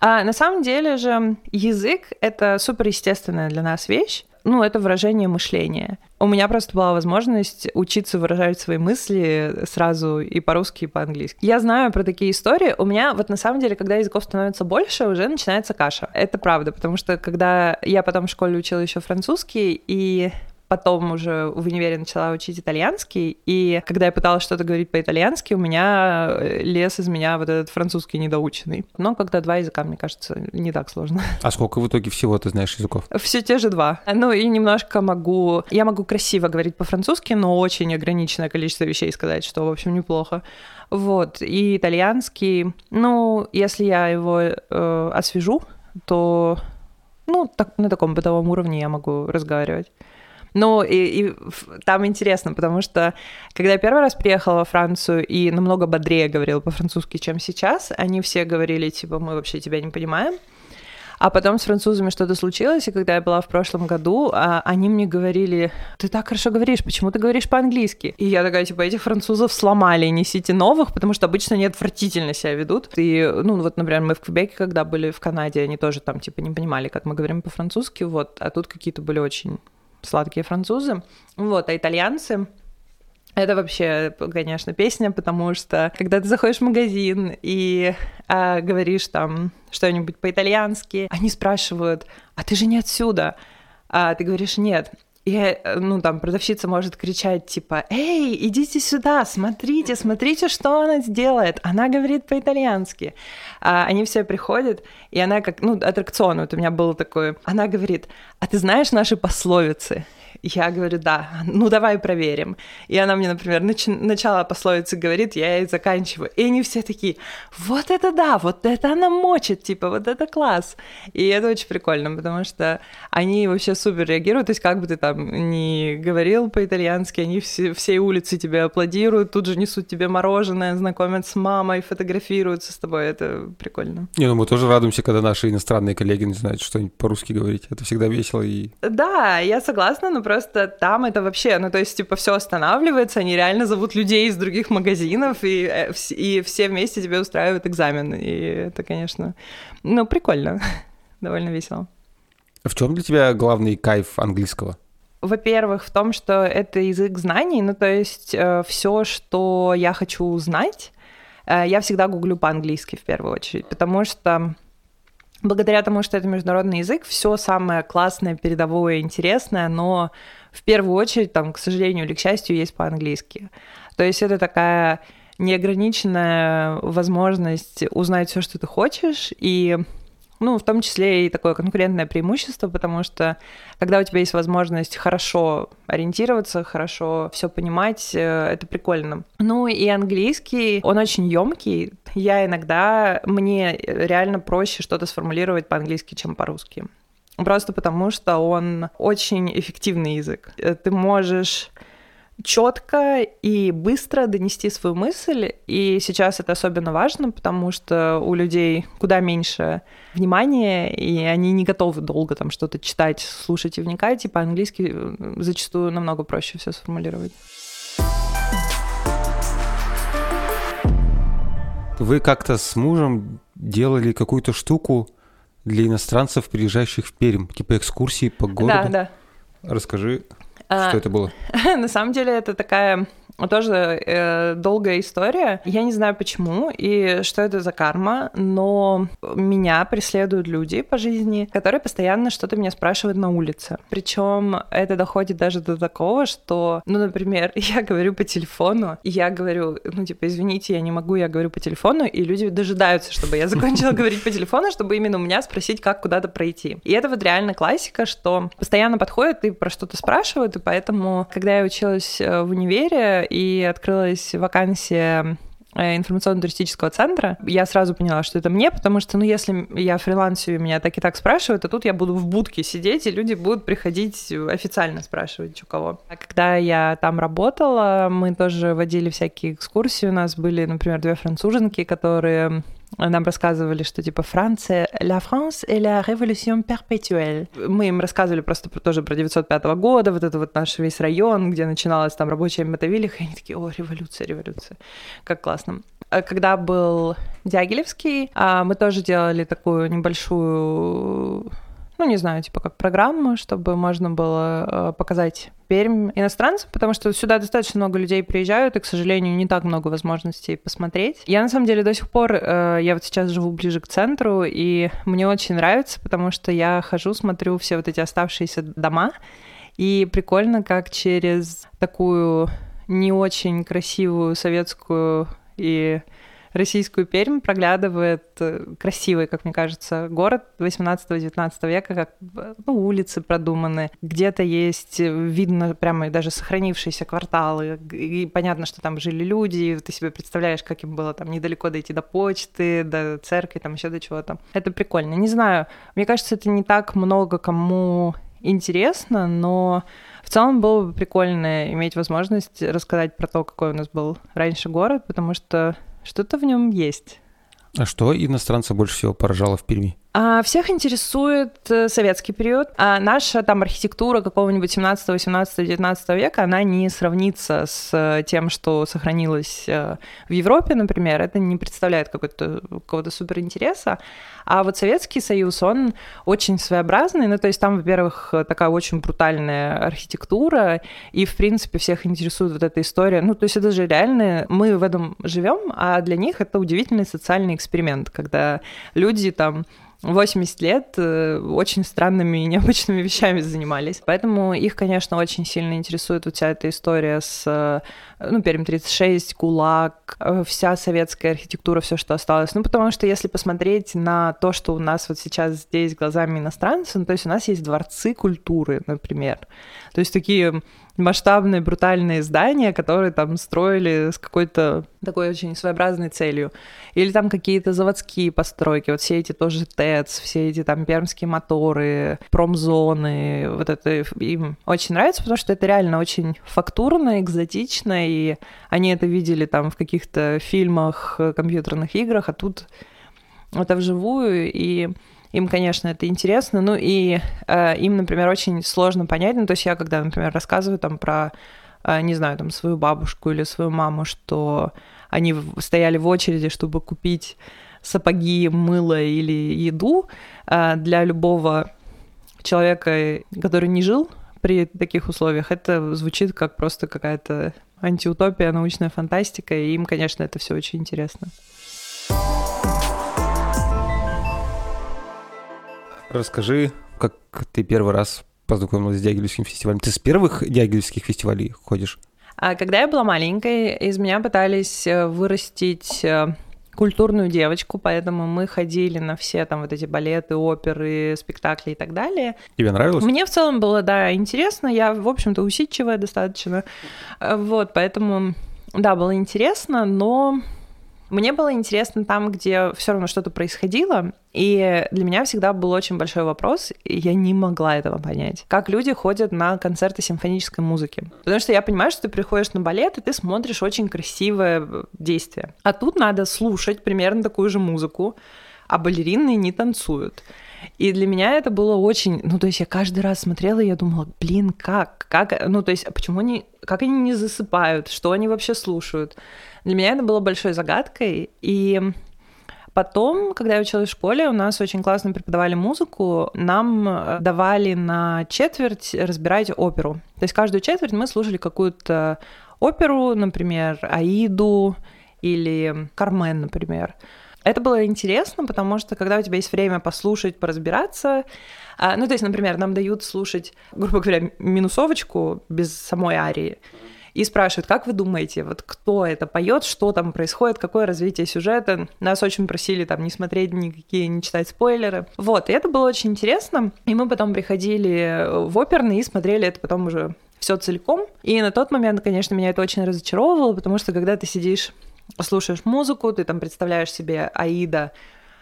А на самом деле же язык — это суперестественная для нас вещь, ну, это выражение мышления. У меня просто была возможность учиться выражать свои мысли сразу и по-русски, и по-английски. Я знаю про такие истории. У меня вот на самом деле, когда языков становится больше, уже начинается каша. Это правда, потому что когда я потом в школе учила еще французский, и потом уже в универе начала учить итальянский, и когда я пыталась что-то говорить по-итальянски, у меня э, лез из меня вот этот французский недоученный. Но когда два языка, мне кажется, не так сложно. А сколько в итоге всего ты знаешь языков? Все те же два. Ну и немножко могу... Я могу красиво говорить по-французски, но очень ограниченное количество вещей сказать, что, в общем, неплохо. Вот. И итальянский, ну, если я его э, освежу, то ну, так, на таком бытовом уровне я могу разговаривать. Ну, и, и там интересно, потому что когда я первый раз приехала во Францию и намного бодрее говорила по-французски, чем сейчас, они все говорили, типа, мы вообще тебя не понимаем. А потом с французами что-то случилось, и когда я была в прошлом году, а, они мне говорили, ты так хорошо говоришь, почему ты говоришь по-английски? И я такая, типа, этих французов сломали, несите новых, потому что обычно они отвратительно себя ведут. И, ну, вот, например, мы в Квебеке, когда были в Канаде, они тоже там, типа, не понимали, как мы говорим по-французски, вот, а тут какие-то были очень сладкие французы. Вот, а итальянцы, это вообще, конечно, песня, потому что когда ты заходишь в магазин и а, говоришь там что-нибудь по-итальянски, они спрашивают, а ты же не отсюда? А ты говоришь, нет. И, э, ну, там, продавщица может кричать, типа, «Эй, идите сюда, смотрите, смотрите, что она сделает!» Она говорит по-итальянски. А они все приходят, и она как, ну, аттракцион, вот у меня был такой, она говорит, «А ты знаешь наши пословицы?» Я говорю, да, ну давай проверим. И она мне, например, нач- начало пословицы говорит, я ей заканчиваю. И они все такие, вот это да, вот это она мочит, типа, вот это класс. И это очень прикольно, потому что они вообще супер реагируют, то есть как бы ты там ни говорил по-итальянски, они все, всей улицы тебе аплодируют, тут же несут тебе мороженое, знакомят с мамой, фотографируются с тобой, это прикольно. Не, ну мы тоже радуемся, когда наши иностранные коллеги не знают что-нибудь по-русски говорить, это всегда весело и... Да, я согласна, но просто там это вообще, ну, то есть, типа, все останавливается, они реально зовут людей из других магазинов, и, э, и все вместе тебе устраивают экзамен. И это, конечно, ну, прикольно, довольно весело. В чем для тебя главный кайф английского? Во-первых, в том, что это язык знаний, ну, то есть э, все, что я хочу узнать, э, я всегда гуглю по-английски в первую очередь, потому что благодаря тому, что это международный язык, все самое классное, передовое, интересное, но в первую очередь, там, к сожалению или к счастью, есть по-английски. То есть это такая неограниченная возможность узнать все, что ты хочешь, и ну, в том числе и такое конкурентное преимущество, потому что когда у тебя есть возможность хорошо ориентироваться, хорошо все понимать, э, это прикольно. Ну и английский, он очень емкий. Я иногда, мне реально проще что-то сформулировать по-английски, чем по-русски. Просто потому что он очень эффективный язык. Э, ты можешь четко и быстро донести свою мысль. И сейчас это особенно важно, потому что у людей куда меньше внимания, и они не готовы долго там что-то читать, слушать и вникать. И по-английски э, зачастую намного проще все сформулировать. Вы как-то с мужем делали какую-то штуку для иностранцев, приезжающих в Пермь, типа экскурсии по городу. Да, да. Расскажи, что это было? На самом деле это такая тоже э, долгая история. Я не знаю почему и что это за карма, но меня преследуют люди по жизни, которые постоянно что-то меня спрашивают на улице. Причем это доходит даже до такого, что, ну, например, я говорю по телефону, я говорю, ну, типа, извините, я не могу, я говорю по телефону, и люди дожидаются, чтобы я закончила говорить по телефону, чтобы именно у меня спросить, как куда-то пройти. И это вот реально классика, что постоянно подходят и про что-то спрашивают, и поэтому, когда я училась э, в универе, и открылась вакансия э, информационно-туристического центра, я сразу поняла, что это мне, потому что, ну, если я фрилансию, меня так и так спрашивают, то тут я буду в будке сидеть, и люди будут приходить официально спрашивать, у кого. А когда я там работала, мы тоже водили всякие экскурсии, у нас были, например, две француженки, которые нам рассказывали, что типа Франция, la France et la révolution perpétuelle. Мы им рассказывали просто про, тоже про 905 года, вот это вот наш весь район, где начиналась там рабочая Мотовилиха, и они такие, о, революция, революция, как классно. А когда был Дягилевский, а, мы тоже делали такую небольшую ну, не знаю, типа как программу, чтобы можно было э, показать Пермь иностранцам, потому что сюда достаточно много людей приезжают, и, к сожалению, не так много возможностей посмотреть. Я, на самом деле, до сих пор, э, я вот сейчас живу ближе к центру, и мне очень нравится, потому что я хожу, смотрю все вот эти оставшиеся дома, И прикольно, как через такую не очень красивую советскую и российскую Пермь проглядывает э, красивый, как мне кажется, город 18-19 века, как ну, улицы продуманы, где-то есть, э, видно прямо даже сохранившиеся кварталы, и понятно, что там жили люди, ты себе представляешь, как им было там недалеко дойти до почты, до церкви, там еще до чего-то. Это прикольно. Не знаю, мне кажется, это не так много кому интересно, но в целом было бы прикольно иметь возможность рассказать про то, какой у нас был раньше город, потому что что-то в нем есть. А что иностранца больше всего поражало в Перми? А всех интересует э, советский период. А наша там архитектура какого-нибудь 17, 18, 19 века, она не сравнится с э, тем, что сохранилось э, в Европе, например. Это не представляет какого-то какого супер интереса. А вот Советский Союз, он очень своеобразный. Ну, то есть там, во-первых, такая очень брутальная архитектура, и, в принципе, всех интересует вот эта история. Ну, то есть это же реально, мы в этом живем, а для них это удивительный социальный эксперимент, когда люди там 80 лет э, очень странными и необычными вещами занимались. Поэтому их, конечно, очень сильно интересует вот вся эта история с, э, ну, Пермь 36, ГУЛАГ, э, вся советская архитектура, все, что осталось. Ну, потому что если посмотреть на то, что у нас вот сейчас здесь глазами иностранцев, ну, то есть у нас есть дворцы культуры, например. То есть такие масштабные, брутальные здания, которые там строили с какой-то такой очень своеобразной целью. Или там какие-то заводские постройки, вот все эти тоже ТЭЦ, все эти там пермские моторы, промзоны, вот это им очень нравится, потому что это реально очень фактурно, экзотично, и они это видели там в каких-то фильмах, компьютерных играх, а тут это вживую, и им, конечно, это интересно. Ну и э, им, например, очень сложно понять. Ну, то есть я, когда, например, рассказываю там про, э, не знаю, там свою бабушку или свою маму, что они стояли в очереди, чтобы купить сапоги, мыло или еду э, для любого человека, который не жил при таких условиях, это звучит как просто какая-то антиутопия, научная фантастика, и им, конечно, это все очень интересно. Расскажи, как ты первый раз познакомилась с Дягилевским фестивалем. Ты с первых Дягилевских фестивалей ходишь? А когда я была маленькой, из меня пытались э, вырастить э, культурную девочку, поэтому мы ходили на все там вот эти балеты, оперы, спектакли и так далее. Тебе нравилось? Мне в целом было, да, интересно. Я, в общем-то, усидчивая достаточно. Э, вот, поэтому, да, было интересно, но мне было интересно там, где все равно что-то происходило, и для меня всегда был очень большой вопрос, и я не могла этого понять. Как люди ходят на концерты симфонической музыки. Потому что я понимаю, что ты приходишь на балет, и ты смотришь очень красивое э, действие. А тут надо слушать примерно такую же музыку, а балерины не танцуют. И для меня это было очень... Ну, то есть я каждый раз смотрела, и я думала, блин, как? Как? Ну, то есть а почему они... Как они не засыпают? Что они вообще слушают? Для меня это было большой загадкой. И Потом, когда я училась в школе, у нас очень классно преподавали музыку. Нам э, давали на четверть разбирать оперу. То есть каждую четверть мы слушали какую-то оперу, например, Аиду или Кармен, например. Это было интересно, потому что когда у тебя есть время послушать, поразбираться, а, ну, то есть, например, нам дают слушать, грубо говоря, минусовочку без самой арии, и спрашивают, как вы думаете, вот кто это поет, что там происходит, какое развитие сюжета. Нас очень просили там не смотреть никакие, не читать спойлеры. Вот, и это было очень интересно. И мы потом приходили в оперный и смотрели это потом уже все целиком. И на тот момент, конечно, меня это очень разочаровывало, потому что когда ты сидишь слушаешь музыку, ты там представляешь себе Аида,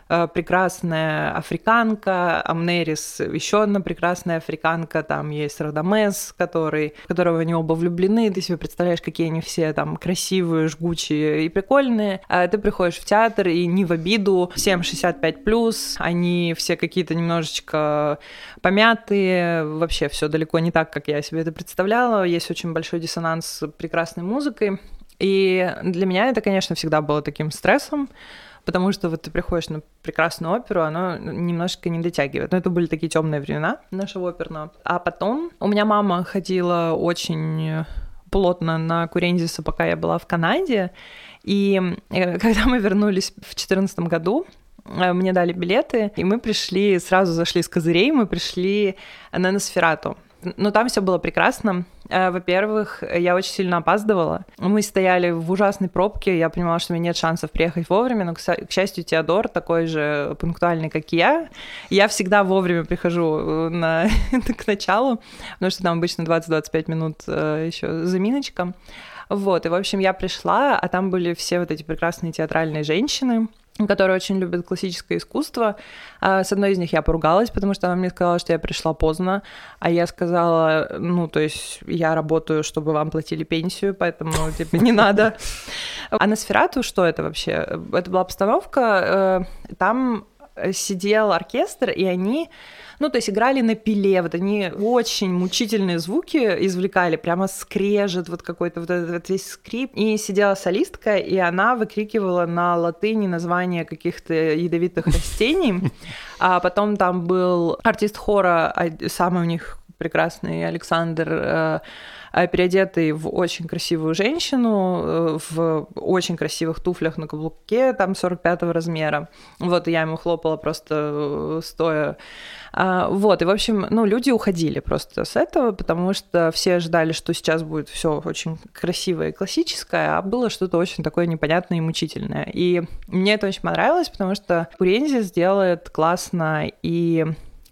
прекрасная африканка, Амнерис, еще одна прекрасная африканка, там есть Радамес, который, которого они оба влюблены, ты себе представляешь, какие они все там красивые, жгучие и прикольные. А ты приходишь в театр, и не в обиду, всем 65+, они все какие-то немножечко помятые, вообще все далеко не так, как я себе это представляла, есть очень большой диссонанс с прекрасной музыкой, и для меня это, конечно, всегда было таким стрессом, потому что вот ты приходишь на прекрасную оперу, оно немножко не дотягивает. Но это были такие темные времена нашего оперного. А потом у меня мама ходила очень плотно на Курензиса, пока я была в Канаде. И э, когда мы вернулись в 2014 году, э, мне дали билеты, и мы пришли, сразу зашли с козырей, мы пришли на Носферату. Но там все было прекрасно. Э, во-первых, я очень сильно опаздывала. Мы стояли в ужасной пробке, я понимала, что у меня нет шансов приехать вовремя, но, к счастью, Теодор такой же пунктуальный, как и я. Я всегда вовремя прихожу э, на, к началу, потому что там обычно 20-25 минут э, еще заминочка. Вот, и, в общем, я пришла, а там были все вот эти прекрасные театральные женщины, которые очень любят классическое искусство. А, с одной из них я поругалась, потому что она мне сказала, что я пришла поздно, а я сказала, ну, то есть я работаю, чтобы вам платили пенсию, поэтому, типа, не надо. А на Сферату что это вообще? Это была обстановка, э, там сидел оркестр, и они ну, то есть играли на пиле, вот они очень мучительные звуки извлекали, прямо скрежет, вот какой-то вот этот вот весь скрип. И сидела солистка, и она выкрикивала на латыни названия каких-то ядовитых растений. А потом там был артист хора, а, самый у них прекрасный Александр э, переодетый в очень красивую женщину, э, в очень красивых туфлях на каблуке, там 45 размера. Вот, я ему хлопала просто э, стоя. А, вот, и, в общем, ну, люди уходили просто с этого, потому что все ждали, что сейчас будет все очень красивое и классическое, а было что-то очень такое непонятное и мучительное. И мне это очень понравилось, потому что Курензи сделает классно и...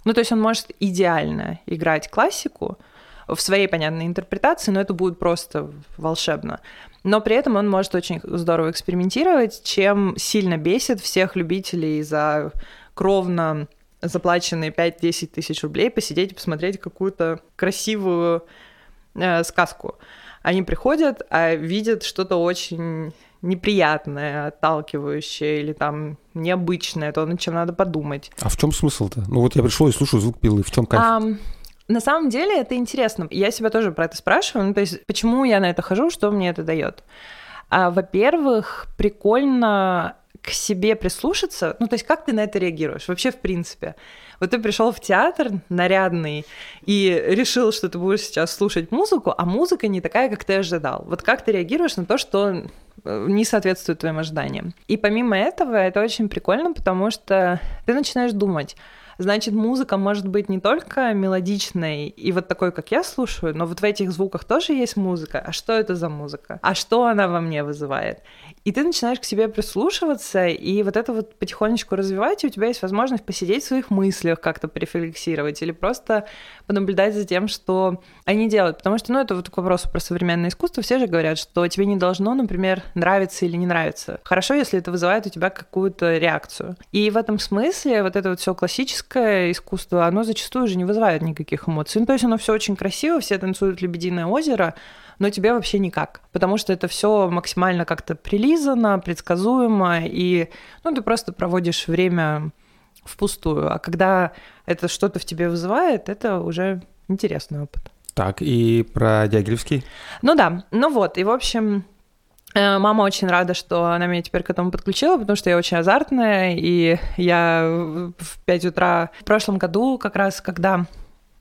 Ну, то есть он может идеально играть классику, в своей понятной интерпретации, но это будет просто волшебно. Но при этом он может очень здорово экспериментировать, чем сильно бесит всех любителей за кровно заплаченные 5-10 тысяч рублей посидеть и посмотреть какую-то красивую э, сказку. Они приходят, а видят что-то очень неприятное, отталкивающее или там необычное, то, над чем надо подумать. А в чем смысл-то? Ну вот я пришел и слушаю звук пилы, в чем кайф? А, на самом деле это интересно. Я себя тоже про это спрашиваю. Ну, то есть, почему я на это хожу, что мне это дает? А, во-первых, прикольно к себе прислушаться. Ну, то есть, как ты на это реагируешь? Вообще, в принципе. Вот ты пришел в театр нарядный и решил, что ты будешь сейчас слушать музыку, а музыка не такая, как ты ожидал. Вот как ты реагируешь на то, что э, не соответствует твоим ожиданиям. И помимо этого, это очень прикольно, потому что ты начинаешь думать, Значит, музыка может быть не только мелодичной и вот такой, как я слушаю, но вот в этих звуках тоже есть музыка. А что это за музыка? А что она во мне вызывает? И ты начинаешь к себе прислушиваться, и вот это вот потихонечку развивать, и у тебя есть возможность посидеть в своих мыслях, как-то порефлексировать, или просто понаблюдать за тем, что они делают. Потому что, ну, это вот к вопросу про современное искусство. Все же говорят, что тебе не должно, например, нравиться или не нравиться. Хорошо, если это вызывает у тебя какую-то реакцию. И в этом смысле вот это вот все классическое искусство, оно зачастую уже не вызывает никаких эмоций. Ну, то есть оно все очень красиво, все танцуют «Лебединое озеро», но тебе вообще никак, потому что это все максимально как-то прилизано, предсказуемо, и ну, ты просто проводишь время впустую. А когда это что-то в тебе вызывает, это уже интересный опыт. Так, и про Дягилевский? Ну да, ну вот, и в общем, Мама очень рада, что она меня теперь к этому подключила, потому что я очень азартная, и я в 5 утра в прошлом году, как раз когда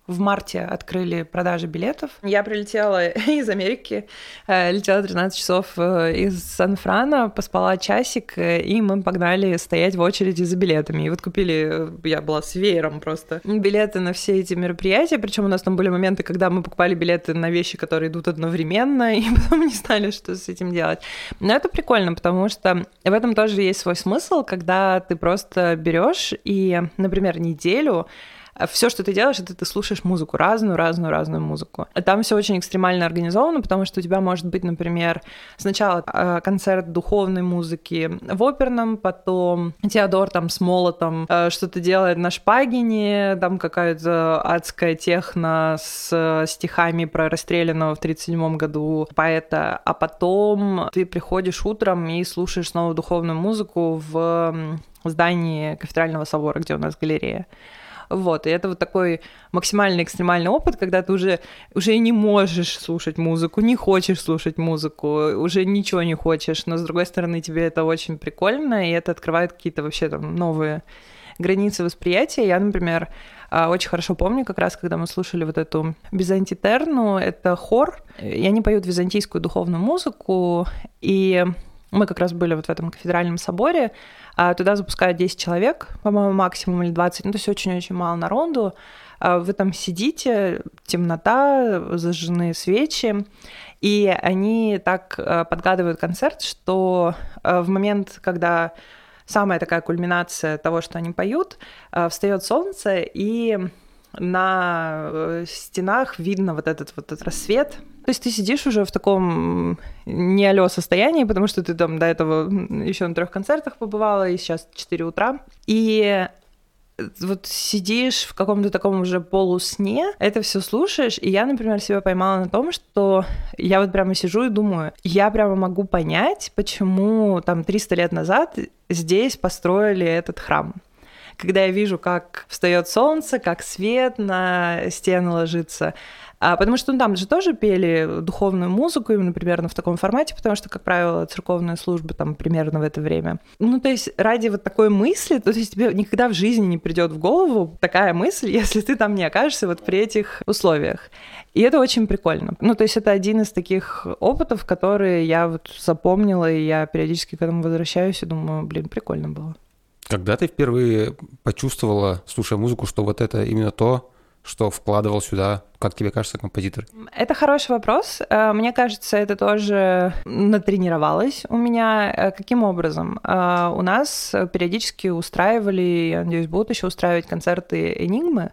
в марте открыли продажи билетов. Я прилетела из Америки, э, летела 13 часов э, из Сан-Франа, поспала часик, э, и мы погнали стоять в очереди за билетами. И вот купили, я была с веером просто, билеты на все эти мероприятия, причем у нас там были моменты, когда мы покупали билеты на вещи, которые идут одновременно, и потом не знали, что с этим делать. Но это прикольно, потому что в этом тоже есть свой смысл, когда ты просто берешь и, например, неделю все, что ты делаешь, это ты слушаешь музыку, разную, разную, разную музыку. Там все очень экстремально организовано, потому что у тебя может быть, например, сначала э, концерт духовной музыки в оперном, потом Теодор там с молотом э, что-то делает на шпагине, там какая-то адская техно с стихами про расстрелянного в 1937 году поэта, а потом ты приходишь утром и слушаешь снова духовную музыку в здании кафедрального собора, где у нас галерея. Вот, и это вот такой максимально экстремальный опыт, когда ты уже, уже не можешь слушать музыку, не хочешь слушать музыку, уже ничего не хочешь, но с другой стороны тебе это очень прикольно, и это открывает какие-то вообще там новые границы восприятия. Я, например, а, очень хорошо помню, как раз когда мы слушали вот эту Бизантитерну, это хор, и они поют византийскую духовную музыку, и Мы как раз были вот в этом кафедральном соборе, а туда запускают 10 человек, по-моему, максимум или 20, ну, то есть очень-очень мало народу. А вы там сидите, темнота, зажжены свечи, и они так э, подгадывают концерт, что э, в момент, когда самая такая кульминация того, что они поют, э, встает солнце, и на стенах видно вот этот вот этот рассвет. То есть ты сидишь уже в таком не алё состоянии, потому что ты там до этого еще на трех концертах побывала, и сейчас 4 утра. И вот сидишь в каком-то таком уже полусне, это все слушаешь, и я, например, себя поймала на том, что я вот прямо сижу и думаю, я прямо могу понять, почему там 300 лет назад здесь построили этот храм когда я вижу, как встает солнце, как свет на стены ложится, а, потому что ну, там же тоже пели духовную музыку именно примерно в таком формате, потому что, как правило, церковная служба там примерно в это время. Ну, то есть ради вот такой мысли, то есть тебе никогда в жизни не придет в голову такая мысль, если ты там не окажешься вот при этих условиях. И это очень прикольно. Ну, то есть это один из таких опытов, которые я вот запомнила, и я периодически к этому возвращаюсь и думаю, блин, прикольно было. Когда ты впервые почувствовала, слушая музыку, что вот это именно то, что вкладывал сюда, как тебе кажется, композитор? Это хороший вопрос. Э, мне кажется, это тоже натренировалось у меня. Э, каким образом? Э, у нас периодически устраивали, я надеюсь, будут еще устраивать концерты «Энигмы»,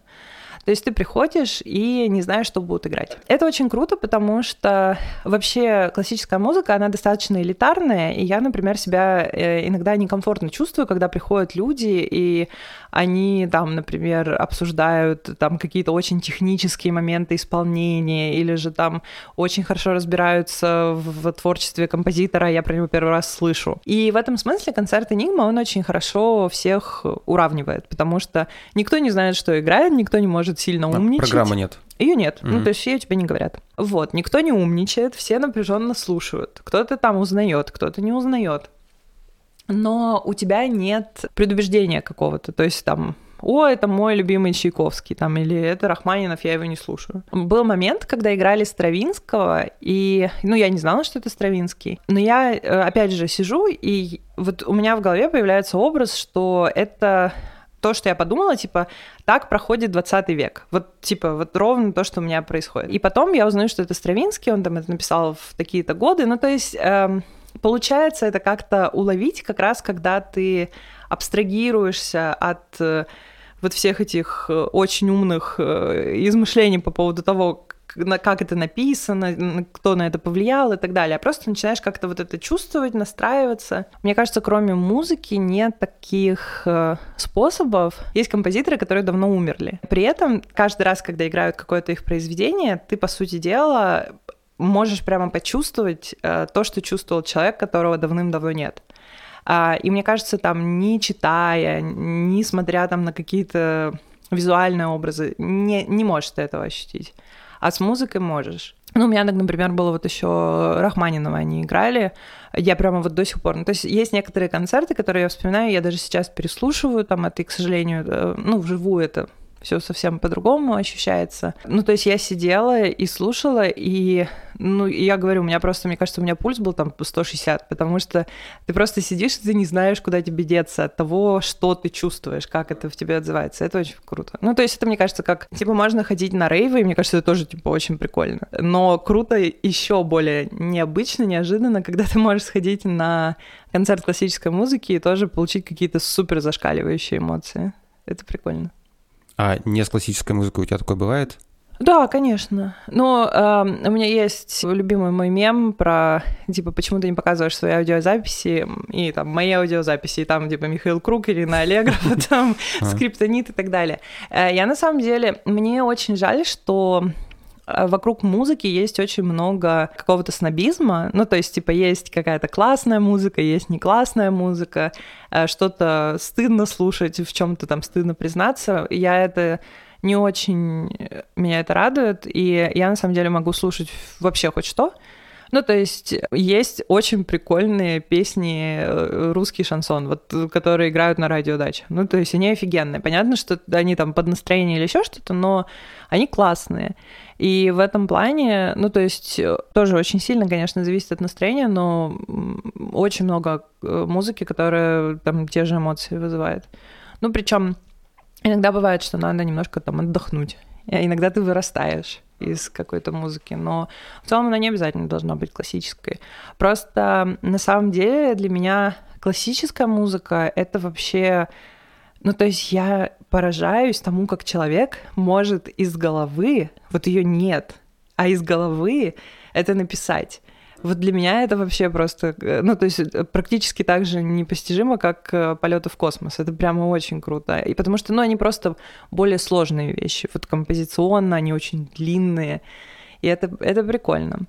то есть ты приходишь и не знаешь, что будут играть. Это очень круто, потому что вообще классическая музыка, она достаточно элитарная, и я, например, себя иногда некомфортно чувствую, когда приходят люди, и они там, например, обсуждают там какие-то очень технические моменты исполнения, или же там очень хорошо разбираются в творчестве композитора, я про него первый раз слышу. И в этом смысле концерт Энигма, он очень хорошо всех уравнивает, потому что никто не знает, что играет, никто не может может сильно умничать. Программы нет. Ее нет. Mm-hmm. Ну, то есть ее тебе не говорят. Вот, никто не умничает, все напряженно слушают. Кто-то там узнает, кто-то не узнает. Но у тебя нет предубеждения какого-то. То есть там о, это мой любимый Чайковский, там, или это Рахманинов, я его не слушаю. Был момент, когда играли Стравинского, и, ну, я не знала, что это Стравинский, но я, э, опять же, сижу, и вот у меня в голове появляется образ, что это то, что я подумала, типа, так проходит 20 век. Вот, типа, вот ровно то, что у меня происходит. И потом я узнаю, что это Стравинский, он там это написал в такие-то годы. Ну, то есть, эм, получается это как-то уловить как раз, когда ты абстрагируешься от э, вот всех этих э, очень умных э, измышлений по поводу того, как это написано, кто на это повлиял и так далее. А просто начинаешь как-то вот это чувствовать, настраиваться. Мне кажется, кроме музыки нет таких способов. Есть композиторы, которые давно умерли. При этом каждый раз, когда играют какое-то их произведение, ты, по сути дела, можешь прямо почувствовать э, то, что чувствовал человек, которого давным-давно нет. А, и мне кажется, там, не читая, не смотря там на какие-то визуальные образы, не, не можешь ты этого ощутить а с музыкой можешь. Ну, у меня, например, было вот еще Рахманинова они играли, я прямо вот до сих пор... Ну, то есть есть некоторые концерты, которые я вспоминаю, я даже сейчас переслушиваю, там, это, к сожалению, э, ну, вживую это все совсем по-другому ощущается. Ну, то есть я сидела и слушала, и, ну, я говорю, у меня просто, мне кажется, у меня пульс был там 160, потому что ты просто сидишь, и ты не знаешь, куда тебе деться от того, что ты чувствуешь, как это в тебе отзывается. Это очень круто. Ну, то есть это, мне кажется, как, типа, можно ходить на рейвы, и мне кажется, это тоже, типа, очень прикольно. Но круто еще более необычно, неожиданно, когда ты можешь сходить на концерт классической музыки и тоже получить какие-то супер зашкаливающие эмоции. Это прикольно. А не с классической музыкой у тебя такое бывает? Да, конечно. Но э, у меня есть любимый мой мем про, типа, почему ты не показываешь свои аудиозаписи, и там мои аудиозаписи, и там, типа, Михаил Круг, Ирина Аллегрова, там, Скриптонит и так далее. Э, я, на самом деле, мне очень жаль, что вокруг музыки есть очень много какого-то снобизма. Ну, то есть, типа, есть какая-то классная музыка, есть не классная музыка, э, что-то стыдно слушать, в чем-то там стыдно признаться. Я это не очень меня это радует, и я на самом деле могу слушать вообще хоть что, Ну, то есть есть очень прикольные песни э, русский шансон, вот, которые играют на радиодаче. Ну, то есть они офигенные. Понятно, что они там под настроение или еще что-то, но они классные. И в этом плане, ну, то есть тоже очень сильно, конечно, зависит от настроения, но очень много э, музыки, которая там те же эмоции вызывает. Ну, причем иногда бывает, что надо немножко там отдохнуть. Иногда ты вырастаешь из какой-то музыки, но в целом она не обязательно должна быть классической. Просто на самом деле для меня классическая музыка — это вообще... Ну, то есть я поражаюсь тому, как человек может из головы, вот ее нет, а из головы это написать. Вот для меня это вообще просто, э, ну, то есть э, практически так же непостижимо, как э, полеты в космос. Это прямо очень круто. И потому что, ну, они просто более сложные вещи. Вот композиционно они очень длинные. И это, это прикольно.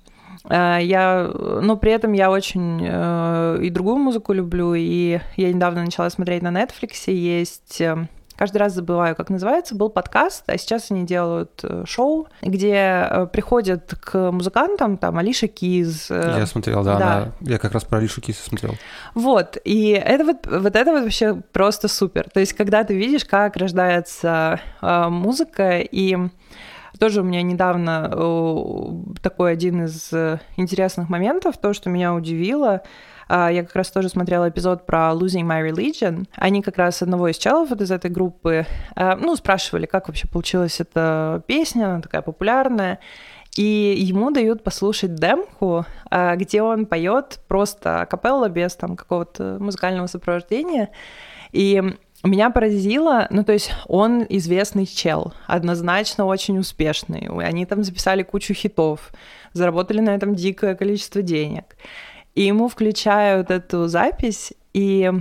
Я, но при этом я очень и другую музыку люблю, и я недавно начала смотреть на Netflix, есть каждый раз забываю, как называется, был подкаст, а сейчас они делают э, шоу, где э, приходят к музыкантам, там, Алиша Киз. Э, я смотрел, да, да. Она, я как раз про Алишу Киз смотрел. Вот, и это вот, вот это вот вообще просто супер. То есть, когда ты видишь, как рождается музыка, и тоже у меня недавно такой один из интересных моментов, то, что меня удивило, я как раз тоже смотрела эпизод про Losing My Religion. Они как раз одного из челов вот из этой группы, а, ну, спрашивали, как вообще получилась эта песня, она такая популярная. И ему дают послушать демку, а, где он поет просто капелла без там какого-то музыкального сопровождения. И меня поразило, ну то есть он известный чел, однозначно очень успешный. Они там записали кучу хитов, заработали на этом дикое количество денег. И ему включают эту запись, и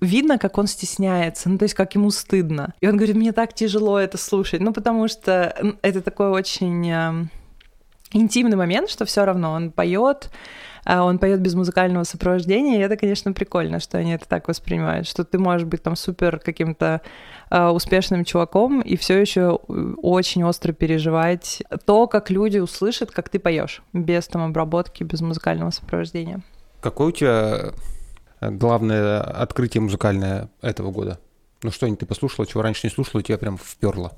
видно, как он стесняется, ну, то есть как ему стыдно. И он говорит, мне так тяжело это слушать, ну, потому что это такой очень э, интимный момент, что все равно он поет, а он поет без музыкального сопровождения, и это, конечно, прикольно, что они это так воспринимают, что ты можешь быть там супер каким-то успешным чуваком и все еще очень остро переживать то, как люди услышат, как ты поешь, без там обработки, без музыкального сопровождения. Какое у тебя главное открытие музыкальное этого года? Ну что-нибудь ты послушала, чего раньше не слушала, и тебя прям вперло?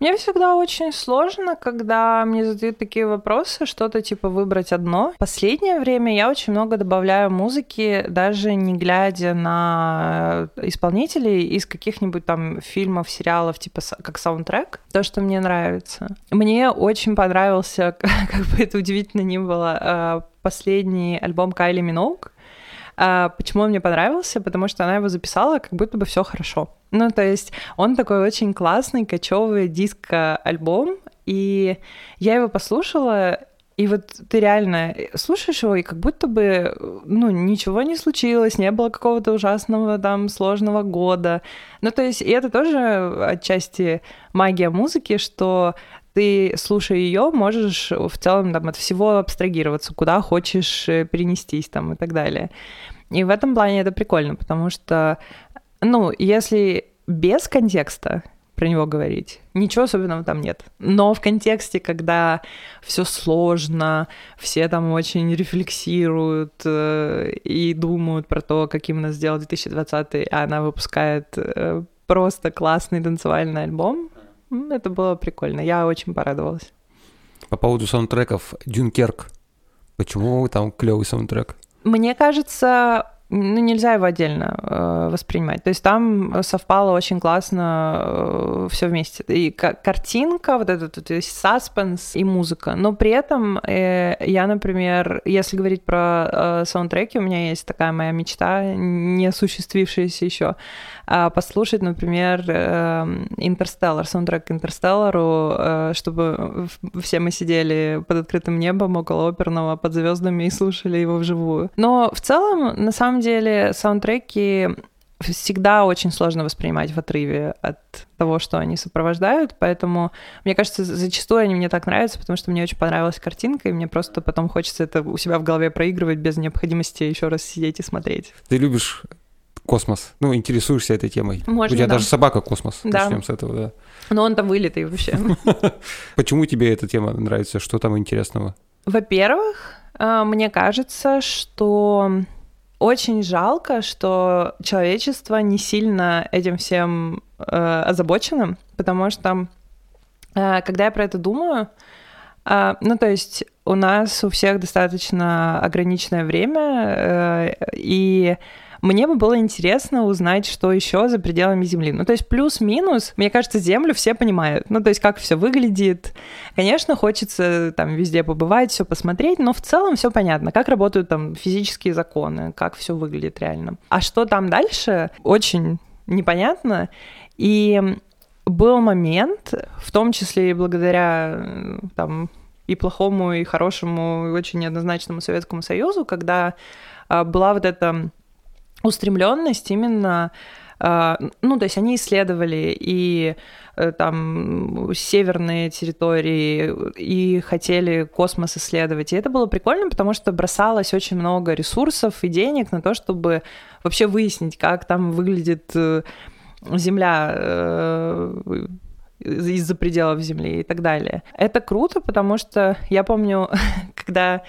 Мне всегда очень сложно, когда мне задают такие вопросы, что-то типа выбрать одно. В последнее время я очень много добавляю музыки, даже не глядя на исполнителей из каких-нибудь там фильмов, сериалов, типа как саундтрек. То, что мне нравится. Мне очень понравился, как бы это удивительно ни было, э, последний альбом Кайли Миноуг. А, почему он мне понравился? Потому что она его записала, как будто бы все хорошо. Ну, то есть он такой очень классный, кочевый диско-альбом, и я его послушала, и вот ты реально слушаешь его, и как будто бы, ну, ничего не случилось, не было какого-то ужасного там сложного года. Ну, то есть, и это тоже отчасти магия музыки, что ты, слушая ее, можешь в целом там от всего абстрагироваться, куда хочешь э, перенестись там и так далее. И в этом плане это прикольно, потому что, ну, если без контекста про него говорить. Ничего особенного там нет. Но в контексте, когда все сложно, все там очень рефлексируют э, и думают про то, каким нас сделал 2020, а она выпускает э, просто классный танцевальный альбом, это было прикольно. Я очень порадовалась. По поводу саундтреков Дюнкерк. Почему там клевый саундтрек? Мне кажется, ну, нельзя его отдельно э, воспринимать. То есть там совпало очень классно э, все вместе. И картинка, вот этот вот саспенс и музыка. Но при этом э, я, например, если говорить про э, саундтреки, у меня есть такая моя мечта, не осуществившаяся еще, э, послушать, например, Интерстеллар, э, саундтрек Интерстеллару, э, чтобы все мы сидели под открытым небом около оперного, под звездами и слушали его вживую. Но в целом, на самом самом деле саундтреки всегда очень сложно воспринимать в отрыве от того, что они сопровождают, поэтому, мне кажется, зачастую они мне так нравятся, потому что мне очень понравилась картинка, и мне просто потом хочется это у себя в голове проигрывать без необходимости еще раз сидеть и смотреть. Ты любишь космос, ну, интересуешься этой темой. Можно, У тебя да. даже собака космос, да. начнем с этого, да. Но он там вылитый вообще. Почему тебе эта тема нравится? Что там интересного? Во-первых, э, мне кажется, что очень жалко, что человечество не сильно этим всем э, озабочено, потому что э, когда я про это думаю, э, ну то есть у нас у всех достаточно ограниченное время, э, и мне бы было интересно узнать, что еще за пределами Земли. Ну, то есть плюс-минус, мне кажется, Землю все понимают. Ну, то есть как все выглядит. Конечно, хочется там везде побывать, все посмотреть, но в целом все понятно, как работают там физические законы, как все выглядит реально. А что там дальше, очень непонятно. И был момент, в том числе и благодаря там и плохому, и хорошему, и очень неоднозначному Советскому Союзу, когда а, была вот эта устремленность именно а, ну, то есть они исследовали и э, там северные территории, и хотели космос исследовать. И это было прикольно, потому что бросалось очень много ресурсов и денег на то, чтобы вообще выяснить, как там выглядит э, Земля э, из-за пределов Земли и так далее. Это круто, потому что я помню, когда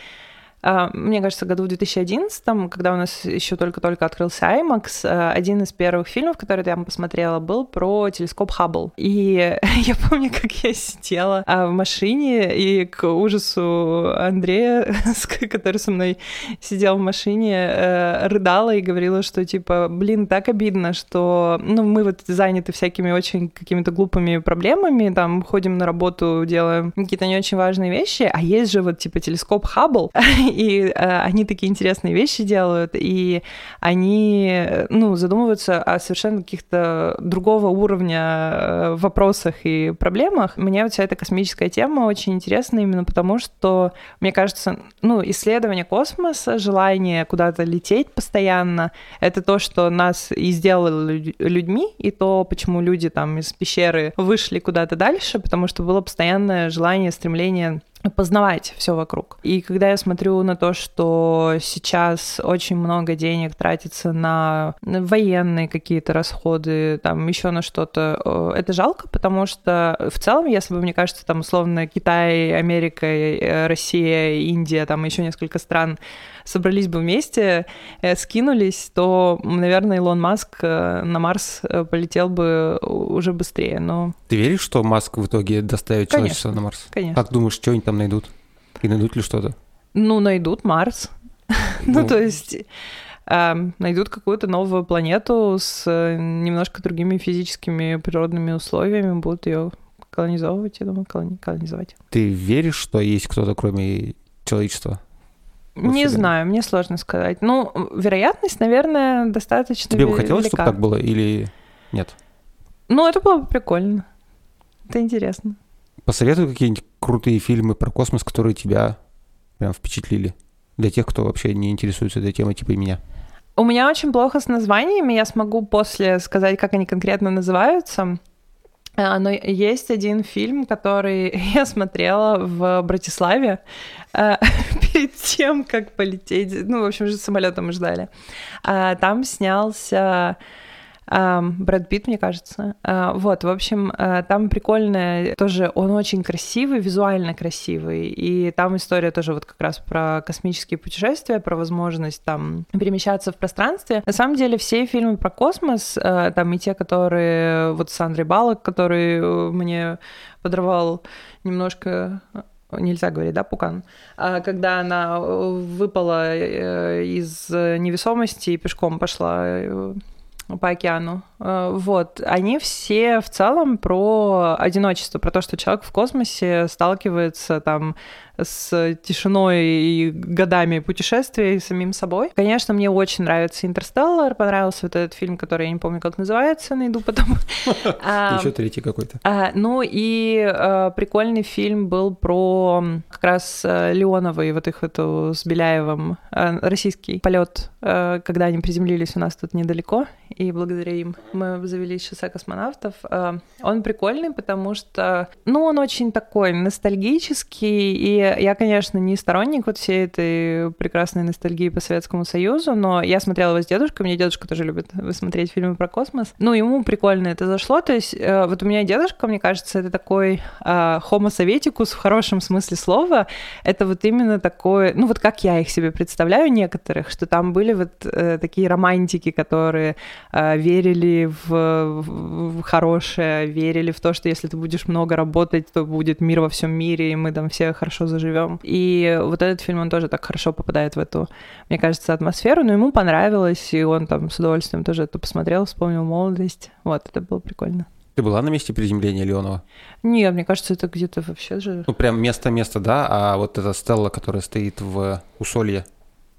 мне кажется, году в 2011, когда у нас еще только-только открылся IMAX, а, один из первых фильмов, который я посмотрела, был про телескоп Хаббл. И я помню, как я сидела а, в машине, и к ужасу Андрея, который со мной сидел в машине, э, рыдала и говорила, что типа, блин, так обидно, что ну, мы вот заняты всякими очень какими-то глупыми проблемами, там ходим на работу, делаем какие-то не очень важные вещи, а есть же вот типа телескоп Хаббл, и э, они такие интересные вещи делают, и они, ну, задумываются о совершенно каких-то другого уровня э, вопросах и проблемах. Мне вот вся эта космическая тема очень интересна именно потому, что, мне кажется, ну, исследование космоса, желание куда-то лететь постоянно, это то, что нас и сделало людьми, и то, почему люди там из пещеры вышли куда-то дальше, потому что было постоянное желание, стремление познавать все вокруг. И когда я смотрю на то, что сейчас очень много денег тратится на военные какие-то расходы, там еще на что-то, э, это жалко, потому что в целом, если бы, мне кажется, там условно Китай, Америка, э, Россия, Индия, там еще несколько стран собрались бы вместе, э, скинулись, то, наверное, Илон Маск на Марс полетел бы уже быстрее. Но... Ты веришь, что Маск в итоге доставит конечно, человечество на Марс? Конечно. Как думаешь, что-нибудь там найдут? И найдут ли что-то? Ну, найдут Марс. Ну, то есть эм, найдут какую-то новую планету с э, немножко другими физическими природными условиями, будут ее колонизовывать, я думаю, колонизовать. Ты веришь, что есть кто-то, кроме человечества? Не знаю, мне сложно сказать. Ну, вероятность, наверное, достаточно Тебе бы хотелось, чтобы так было, или нет? Ну, это было бы прикольно. Это интересно. Посоветуй какие-нибудь крутые фильмы про космос, которые тебя прям впечатлили. Для тех, кто вообще не интересуется этой темой, типа и меня. У меня очень плохо с названиями. Я смогу после сказать, как они конкретно называются. А, но есть один фильм, который я смотрела в Братиславе а, перед тем, как полететь. Ну, в общем, же самолетом мы ждали. А, там снялся Брэд Питт, мне кажется. А, вот, в общем, а, там прикольная тоже, он очень красивый, визуально красивый, и там история тоже вот как раз про космические путешествия, про возможность там перемещаться в пространстве. На самом деле все фильмы про космос, а, там и те, которые вот с Андрей Балок, который э, мне подорвал немножко нельзя говорить, да, пукан, когда она э, выпала э, из невесомости и пешком пошла по океану. Э, вот. Они все в целом про одиночество, про то, что человек в космосе сталкивается там с тишиной и годами путешествий самим собой. Конечно, мне очень нравится «Интерстеллар», понравился вот этот фильм, который я не помню, как называется, найду потом. Еще третий какой-то. А, ну и э, прикольный фильм был про как раз э, Леоновой, вот их эту с Беляевым, российский полет, когда они приземлились у нас тут недалеко, и благодаря им мы завели шоссе космонавтов. Он прикольный, потому что, ну, он очень такой ностальгический, и я, конечно, не сторонник вот всей этой прекрасной ностальгии по Советскому Союзу, но я смотрела его с дедушкой, мне дедушка тоже любит смотреть фильмы про космос. Ну, ему прикольно это зашло, то есть э, вот у меня дедушка, мне кажется, это такой э, homo советикус в хорошем смысле слова, это вот именно такое, ну вот как я их себе представляю некоторых, что там были вот э, такие романтики, которые э, верили в, в хорошее, верили в то, что если ты будешь много работать, то будет мир во всем мире, и мы там все хорошо заживем. И вот этот фильм, он тоже так хорошо попадает в эту, мне кажется, атмосферу, но ему понравилось, и он там с удовольствием тоже это посмотрел, вспомнил молодость. Вот, это было прикольно. Ты была на месте приземления Леонова? Нет, мне кажется, это где-то вообще же... Ну, прям место-место, да, а вот эта стелла, которая стоит в Усолье?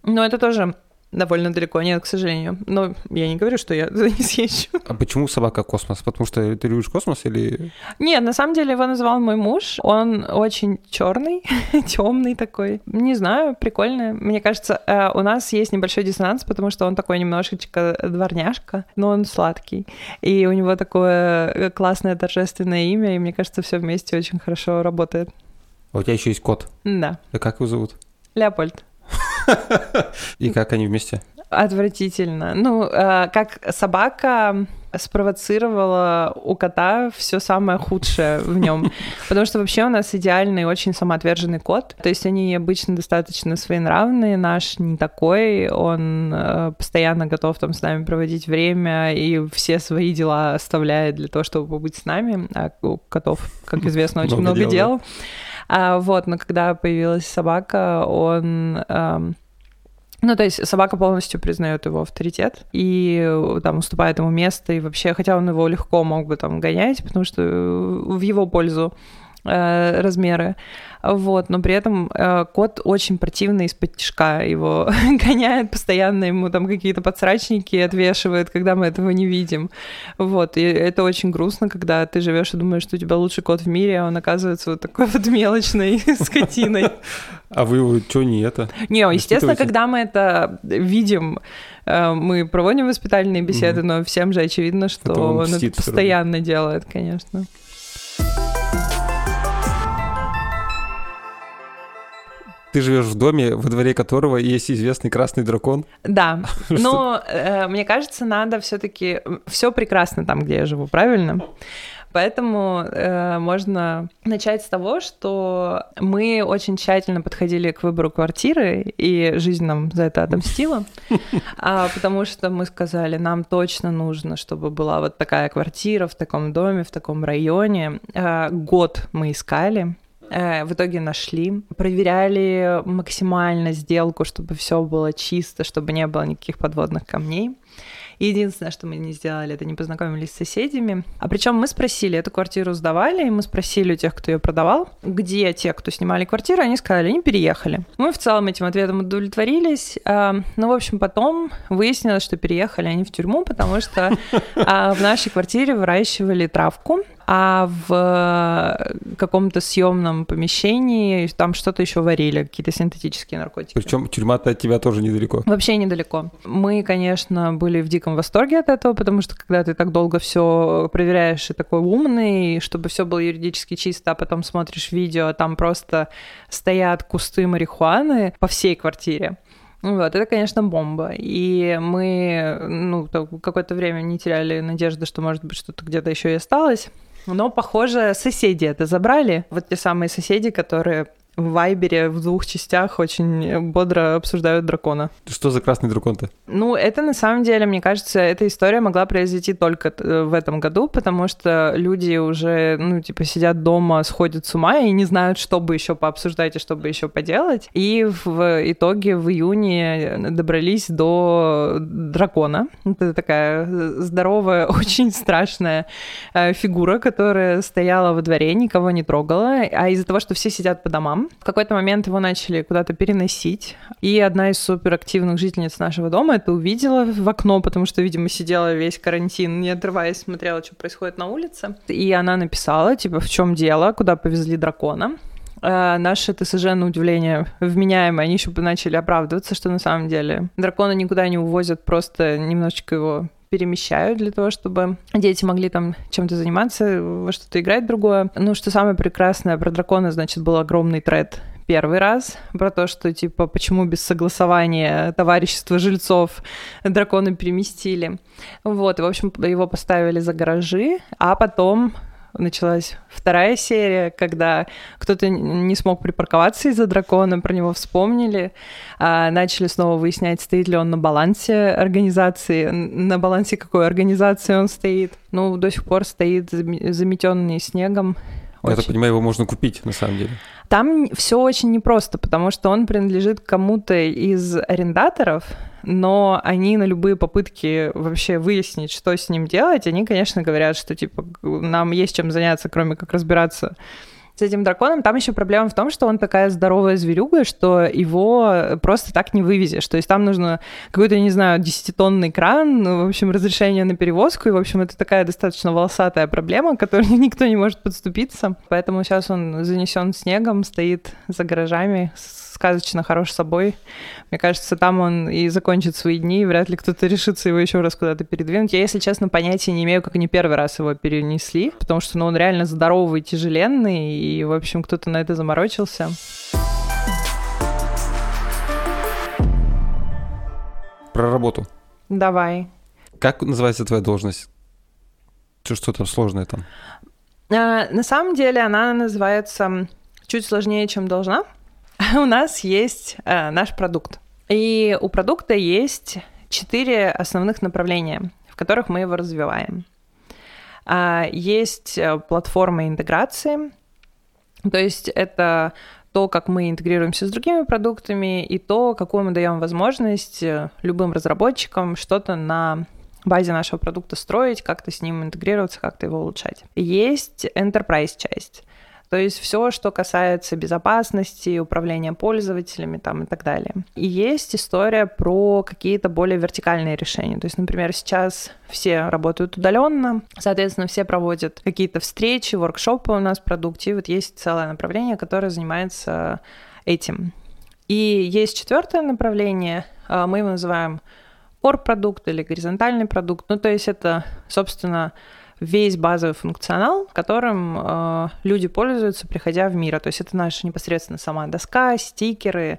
Ну, это тоже довольно далеко, нет, к сожалению. Но я не говорю, что я туда не съезжу. А почему собака космос? Потому что ты любишь космос или... Нет, на самом деле его назвал мой муж. Он очень черный, темный такой. Не знаю, прикольный. Мне кажется, э, у нас есть небольшой диссонанс, потому что он такой немножечко дворняжка, но он сладкий. И у него такое э, классное торжественное имя, и мне кажется, все вместе очень хорошо работает. А у тебя еще есть кот? Да. А как его зовут? Леопольд. И как они вместе? Отвратительно. Ну, э, как собака спровоцировала у кота все самое худшее в нем. Потому что вообще у нас идеальный, очень самоотверженный кот. То есть они обычно достаточно своенравные. Наш не такой. Он э, постоянно готов там с нами проводить время и все свои дела оставляет для того, чтобы побыть с нами. А у котов, как известно, очень много, много дел. дел. А, вот, но когда появилась собака, он... Эм, ну, то есть собака полностью признает его авторитет и э, там уступает ему место, и вообще, хотя он его легко мог бы там гонять, потому что в его пользу э, размеры. Вот, но при этом э, кот очень противный из-под тяжка. Его гоняет постоянно, ему там какие-то подсрачники отвешивает, когда мы этого не видим. Вот, и это очень грустно, когда ты живешь и думаешь, что у тебя лучший кот в мире, а он оказывается вот такой вот мелочной скотиной. А вы его что не это? Не, естественно, когда мы это видим, э, мы проводим воспитательные беседы, но всем же очевидно, что он это постоянно делает, конечно. Ты живешь в доме, во дворе которого есть известный красный дракон. Да, но э, мне кажется, надо все-таки все прекрасно там, где я живу, правильно? Поэтому э, можно начать с того, что мы очень тщательно подходили к выбору квартиры, и жизнь нам за это отомстила, а, потому что мы сказали, нам точно нужно, чтобы была вот такая квартира в таком доме, в таком районе. А, год мы искали, Э, в итоге нашли, проверяли максимально сделку, чтобы все было чисто, чтобы не было никаких подводных камней. Единственное, что мы не сделали, это не познакомились с соседями. А причем мы спросили, эту квартиру сдавали, и мы спросили у тех, кто ее продавал, где те, кто снимали квартиру, они сказали, они переехали. Мы в целом этим ответом удовлетворились. Но, ну, в общем, потом выяснилось, что переехали они в тюрьму, потому что а, в нашей квартире выращивали травку, а в каком-то съемном помещении там что-то еще варили, какие-то синтетические наркотики. Причем тюрьма-то от тебя тоже недалеко. Вообще недалеко. Мы, конечно, были в диком восторге от этого, потому что когда ты так долго все проверяешь и такой умный, чтобы все было юридически чисто, а потом смотришь видео, а там просто стоят кусты марихуаны по всей квартире. Вот, это, конечно, бомба. И мы, ну, какое-то время не теряли надежды, что, может быть, что-то где-то еще и осталось. Но, похоже, соседи это забрали. Вот те самые соседи, которые в Вайбере в двух частях очень бодро обсуждают дракона. Что за красный дракон-то? Ну, это на самом деле, мне кажется, эта история могла произойти только э, в этом году, потому что люди уже, ну, типа, сидят дома, сходят с ума и не знают, что бы еще пообсуждать и что бы еще поделать. И в итоге в июне добрались до дракона. Это такая здоровая, очень страшная э, фигура, которая стояла во дворе, никого не трогала, а из-за того, что все сидят по домам, в какой-то момент его начали куда-то переносить. И одна из суперактивных жительниц нашего дома это увидела в окно, потому что, видимо, сидела весь карантин, не отрываясь, смотрела, что происходит на улице. И она написала, типа, в чем дело, куда повезли дракона. А наши ТСЖ, на удивление, вменяемые, они еще начали оправдываться, что на самом деле дракона никуда не увозят, просто немножечко его перемещают для того, чтобы дети могли там чем-то заниматься, во что-то играть другое. Ну, что самое прекрасное про дракона, значит, был огромный тред первый раз, про то, что, типа, почему без согласования товарищества жильцов драконы переместили. Вот, и, в общем, его поставили за гаражи, а потом началась вторая серия, когда кто-то не смог припарковаться из-за дракона, про него вспомнили, а, начали снова выяснять, стоит ли он на балансе организации, на балансе какой организации он стоит. Ну, до сих пор стоит заметенный снегом. Я так понимаю, его можно купить на самом деле. Там все очень непросто, потому что он принадлежит кому-то из арендаторов, но они на любые попытки вообще выяснить, что с ним делать, они, конечно, говорят, что типа нам есть чем заняться, кроме как разбираться с этим драконом. Там еще проблема в том, что он такая здоровая зверюга, что его просто так не вывезешь. То есть там нужно какой-то, не знаю, десятитонный кран, ну, в общем, разрешение на перевозку. И, в общем, это такая достаточно волосатая проблема, к которой никто не может подступиться. Поэтому сейчас он занесен снегом, стоит за гаражами сказочно хорош собой. Мне кажется, там он и закончит свои дни, и вряд ли кто-то решится его еще раз куда-то передвинуть. Я, если честно, понятия не имею, как они первый раз его перенесли, потому что ну, он реально здоровый, тяжеленный, и, в общем, кто-то на это заморочился. Про работу. Давай. Как называется твоя должность? Что, что там сложное там? А, на самом деле она называется чуть сложнее, чем должна. У нас есть а, наш продукт. И у продукта есть четыре основных направления, в которых мы его развиваем. А, есть э, платформа интеграции, то есть это то, как мы интегрируемся с другими продуктами, и то, какую мы даем возможность э, любым разработчикам что-то на базе нашего продукта строить, как-то с ним интегрироваться, как-то его улучшать. Есть enterprise часть. То есть все, что касается безопасности, управления пользователями там, и так далее. И есть история про какие-то более вертикальные решения. То есть, например, сейчас все работают удаленно, соответственно, все проводят какие-то встречи, воркшопы у нас в продукте, и вот есть целое направление, которое занимается этим. И есть четвертое направление, а, мы его называем core продукт или горизонтальный продукт. Ну, то есть это, собственно, весь базовый функционал, которым э, люди пользуются, приходя в мир. То есть это наша непосредственно сама доска, стикеры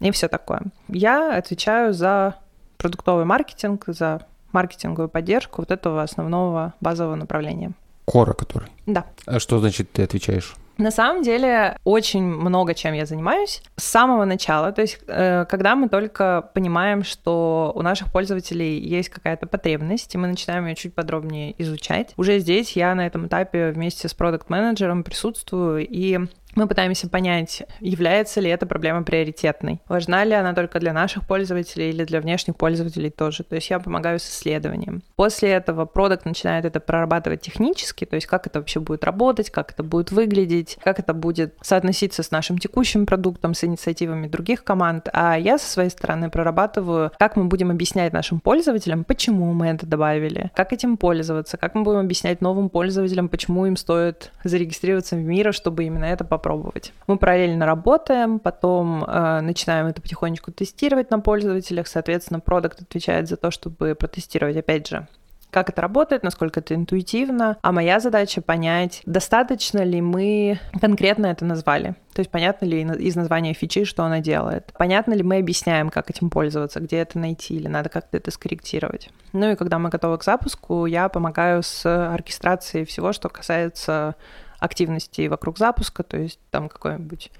и все такое. Я отвечаю за продуктовый маркетинг, за маркетинговую поддержку вот этого основного базового направления. Кора, который? Да. А что значит ты отвечаешь? На самом деле очень много чем я занимаюсь с самого начала. То есть, э, когда мы только понимаем, что у наших пользователей есть какая-то потребность, и мы начинаем ее чуть подробнее изучать, уже здесь я на этом этапе вместе с продукт-менеджером присутствую и мы пытаемся понять, является ли эта проблема приоритетной. Важна ли она только для наших пользователей или для внешних пользователей тоже. То есть я помогаю с исследованием. После этого продукт начинает это прорабатывать технически, то есть как это вообще будет работать, как это будет выглядеть, как это будет соотноситься с нашим текущим продуктом, с инициативами других команд. А я со своей стороны прорабатываю, как мы будем объяснять нашим пользователям, почему мы это добавили, как этим пользоваться, как мы будем объяснять новым пользователям, почему им стоит зарегистрироваться в мира, чтобы именно это попробовать попробовать. Мы параллельно работаем, потом э, начинаем это потихонечку тестировать на пользователях, соответственно, продукт отвечает за то, чтобы протестировать, опять же, как это работает, насколько это интуитивно. А моя задача понять, достаточно ли мы конкретно это назвали. То есть понятно ли из названия фичи, что она делает. Понятно ли мы объясняем, как этим пользоваться, где это найти, или надо как-то это скорректировать. Ну и когда мы готовы к запуску, я помогаю с оркестрацией всего, что касается активностей вокруг запуска, то есть там какое-нибудь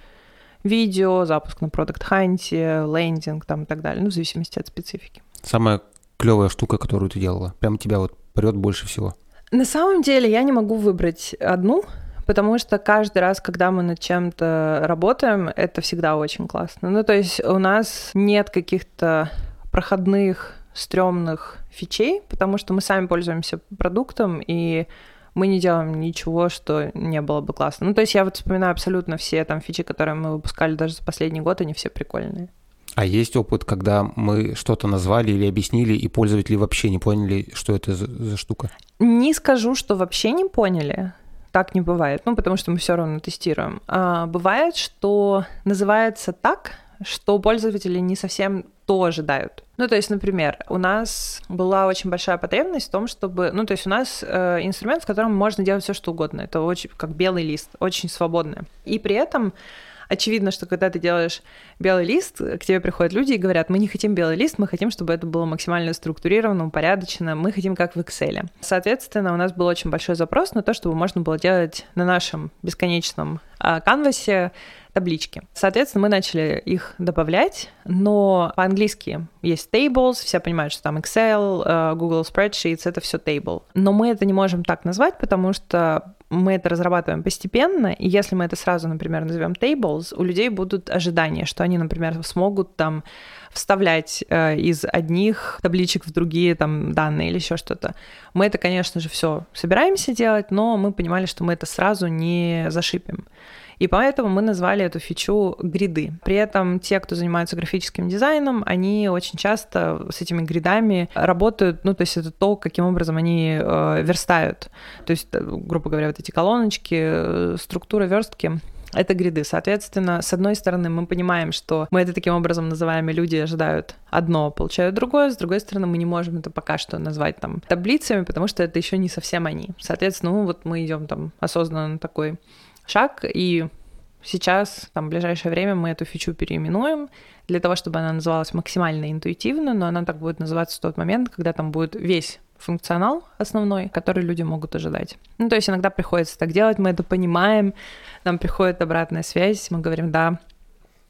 видео, запуск на продукт ханте лендинг там и так далее, ну, в зависимости от специфики. Самая клевая штука, которую ты делала, прям тебя вот прет больше всего? На самом деле я не могу выбрать одну, потому что каждый раз, когда мы над чем-то работаем, это всегда очень классно. Ну, то есть у нас нет каких-то проходных, стрёмных фичей, потому что мы сами пользуемся продуктом, и мы не делаем ничего, что не было бы классно. Ну, то есть я вот вспоминаю абсолютно все там фичи, которые мы выпускали даже за последний год, они все прикольные. А есть опыт, когда мы что-то назвали или объяснили, и пользователи вообще не поняли, что это за, за штука? Не скажу, что вообще не поняли. Так не бывает, ну, потому что мы все равно тестируем. А, бывает, что называется так, что пользователи не совсем то ожидают. Ну, то есть, например, у нас была очень большая потребность в том, чтобы... Ну, то есть у нас э, инструмент, в котором можно делать все, что угодно. Это очень как белый лист, очень свободно. И при этом очевидно, что когда ты делаешь белый лист, к тебе приходят люди и говорят, мы не хотим белый лист, мы хотим, чтобы это было максимально структурировано, упорядочено, мы хотим как в Excel. Соответственно, у нас был очень большой запрос на то, чтобы можно было делать на нашем бесконечном а, канвасе таблички. Соответственно, мы начали их добавлять, но по-английски есть tables, все понимают, что там Excel, э, Google Spreadsheets, это все table. Но мы это не можем так назвать, потому что мы это разрабатываем постепенно, и если мы это сразу, например, назовем tables, у людей будут ожидания, что они, например, смогут там вставлять э, из одних табличек в другие там данные или еще что-то. Мы это, конечно же, все собираемся делать, но мы понимали, что мы это сразу не зашипим. И поэтому мы назвали эту фичу гриды. При этом те, кто занимается графическим дизайном, они очень часто с этими гридами работают, ну, то есть это то, каким образом они э, верстают. То есть, э, грубо говоря, вот эти колоночки, э, структура верстки это гриды. Соответственно, с одной стороны, мы понимаем, что мы это таким образом называем, и люди ожидают одно, получают другое. С другой стороны, мы не можем это пока что назвать там таблицами, потому что это еще не совсем они. Соответственно, ну вот мы идем там осознанно на такой шаг, и сейчас, там, в ближайшее время мы эту фичу переименуем для того, чтобы она называлась максимально интуитивно, но она так будет называться в тот момент, когда там будет весь функционал основной, который люди могут ожидать. Ну, то есть иногда приходится так делать, мы это понимаем, нам приходит обратная связь, мы говорим, да,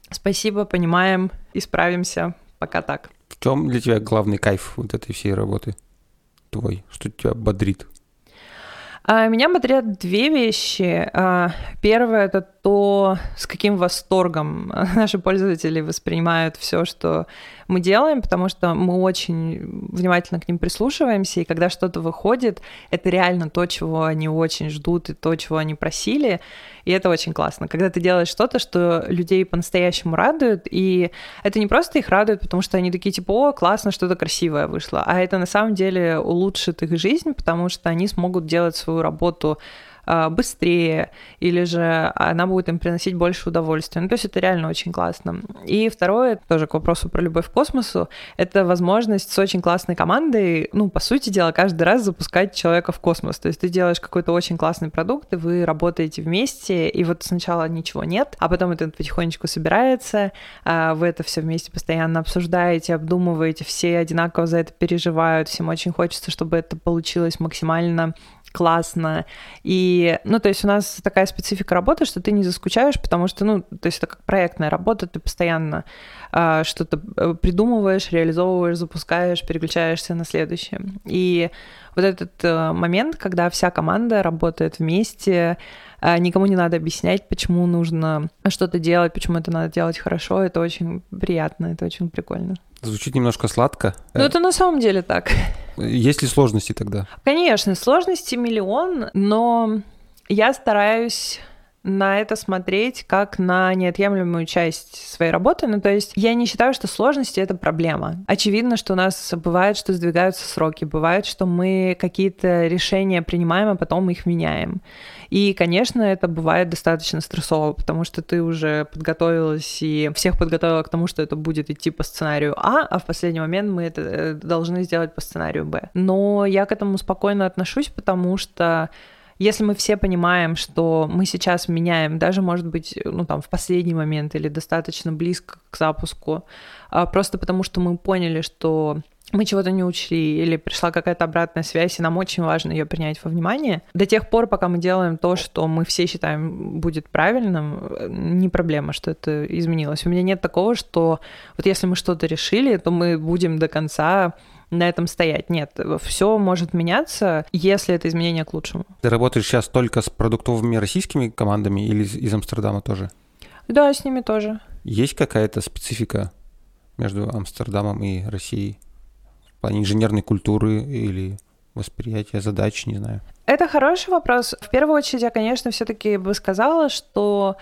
спасибо, понимаем, исправимся, пока так. В чем для тебя главный кайф вот этой всей работы твой? Что тебя бодрит? А, меня бодрят две вещи. А, первое это то, с каким восторгом наши пользователи воспринимают все, что мы делаем, потому что мы очень внимательно к ним прислушиваемся, и когда что-то выходит, это реально то, чего они очень ждут, и то, чего они просили, и это очень классно. Когда ты делаешь что-то, что людей по-настоящему радует, и это не просто их радует, потому что они такие типа, о, классно, что-то красивое вышло, а это на самом деле улучшит их жизнь, потому что они смогут делать свою работу быстрее, или же она будет им приносить больше удовольствия. Ну, то есть это реально очень классно. И второе, тоже к вопросу про любовь к космосу, это возможность с очень классной командой, ну, по сути дела, каждый раз запускать человека в космос. То есть ты делаешь какой-то очень классный продукт, и вы работаете вместе, и вот сначала ничего нет, а потом это потихонечку собирается, а, вы это все вместе постоянно обсуждаете, обдумываете, все одинаково за это переживают, всем очень хочется, чтобы это получилось максимально классно. И, ну, то есть у нас такая специфика работы, что ты не заскучаешь, потому что, ну, то есть это как проектная работа, ты постоянно э, что-то придумываешь, реализовываешь, запускаешь, переключаешься на следующее. И вот этот э, момент, когда вся команда работает вместе, никому не надо объяснять, почему нужно что-то делать, почему это надо делать хорошо, это очень приятно, это очень прикольно. Звучит немножко сладко. Ну, это на самом деле так. Есть ли сложности тогда? Конечно, сложности миллион, но я стараюсь на это смотреть как на неотъемлемую часть своей работы. Ну, то есть я не считаю, что сложности — это проблема. Очевидно, что у нас бывает, что сдвигаются сроки, бывает, что мы какие-то решения принимаем, а потом их меняем. И, конечно, это бывает достаточно стрессово, потому что ты уже подготовилась и всех подготовила к тому, что это будет идти по сценарию А, а в последний момент мы это э, должны сделать по сценарию Б. Но я к этому спокойно отношусь, потому что если мы все понимаем, что мы сейчас меняем, даже, может быть, ну, там, в последний момент или достаточно близко к запуску, а, просто потому что мы поняли, что мы чего-то не учли, или пришла какая-то обратная связь, и нам очень важно ее принять во внимание. До тех пор, пока мы делаем то, что мы все считаем будет правильным, не проблема, что это изменилось. У меня нет такого, что вот если мы что-то решили, то мы будем до конца на этом стоять. Нет, все может меняться, если это изменение к лучшему. Ты работаешь сейчас только с продуктовыми российскими командами или из, из Амстердама тоже? Да, с ними тоже. Есть какая-то специфика между Амстердамом и Россией? В плане инженерной культуры или восприятия задач, не знаю. Это хороший вопрос. В первую очередь я, конечно, все-таки бы сказала, что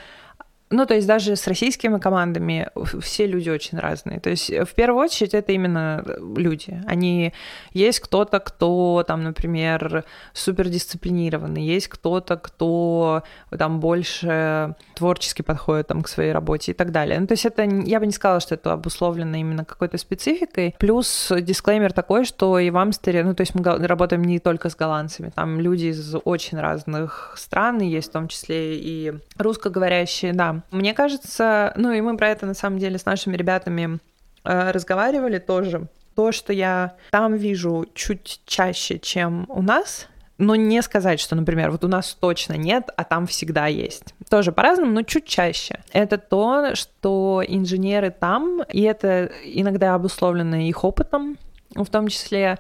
ну, то есть даже с российскими командами все люди очень разные. То есть в первую очередь это именно люди. Они есть кто-то, кто там, например, супер дисциплинированный, есть кто-то, кто там больше творчески подходит там к своей работе и так далее. Ну, то есть это, я бы не сказала, что это обусловлено именно какой-то спецификой. Плюс дисклеймер такой, что и в Амстере, ну, то есть мы работаем не только с голландцами, там люди из очень разных стран, есть в том числе и русскоговорящие, да, Мне кажется, ну и мы про это на самом деле с нашими ребятами э, разговаривали тоже. То, что я там вижу чуть чаще, чем у нас, но не сказать, что, например, вот у нас точно нет, а там всегда есть. Тоже по-разному, но чуть чаще. Это то, что инженеры там, и это иногда обусловлено их опытом, в том числе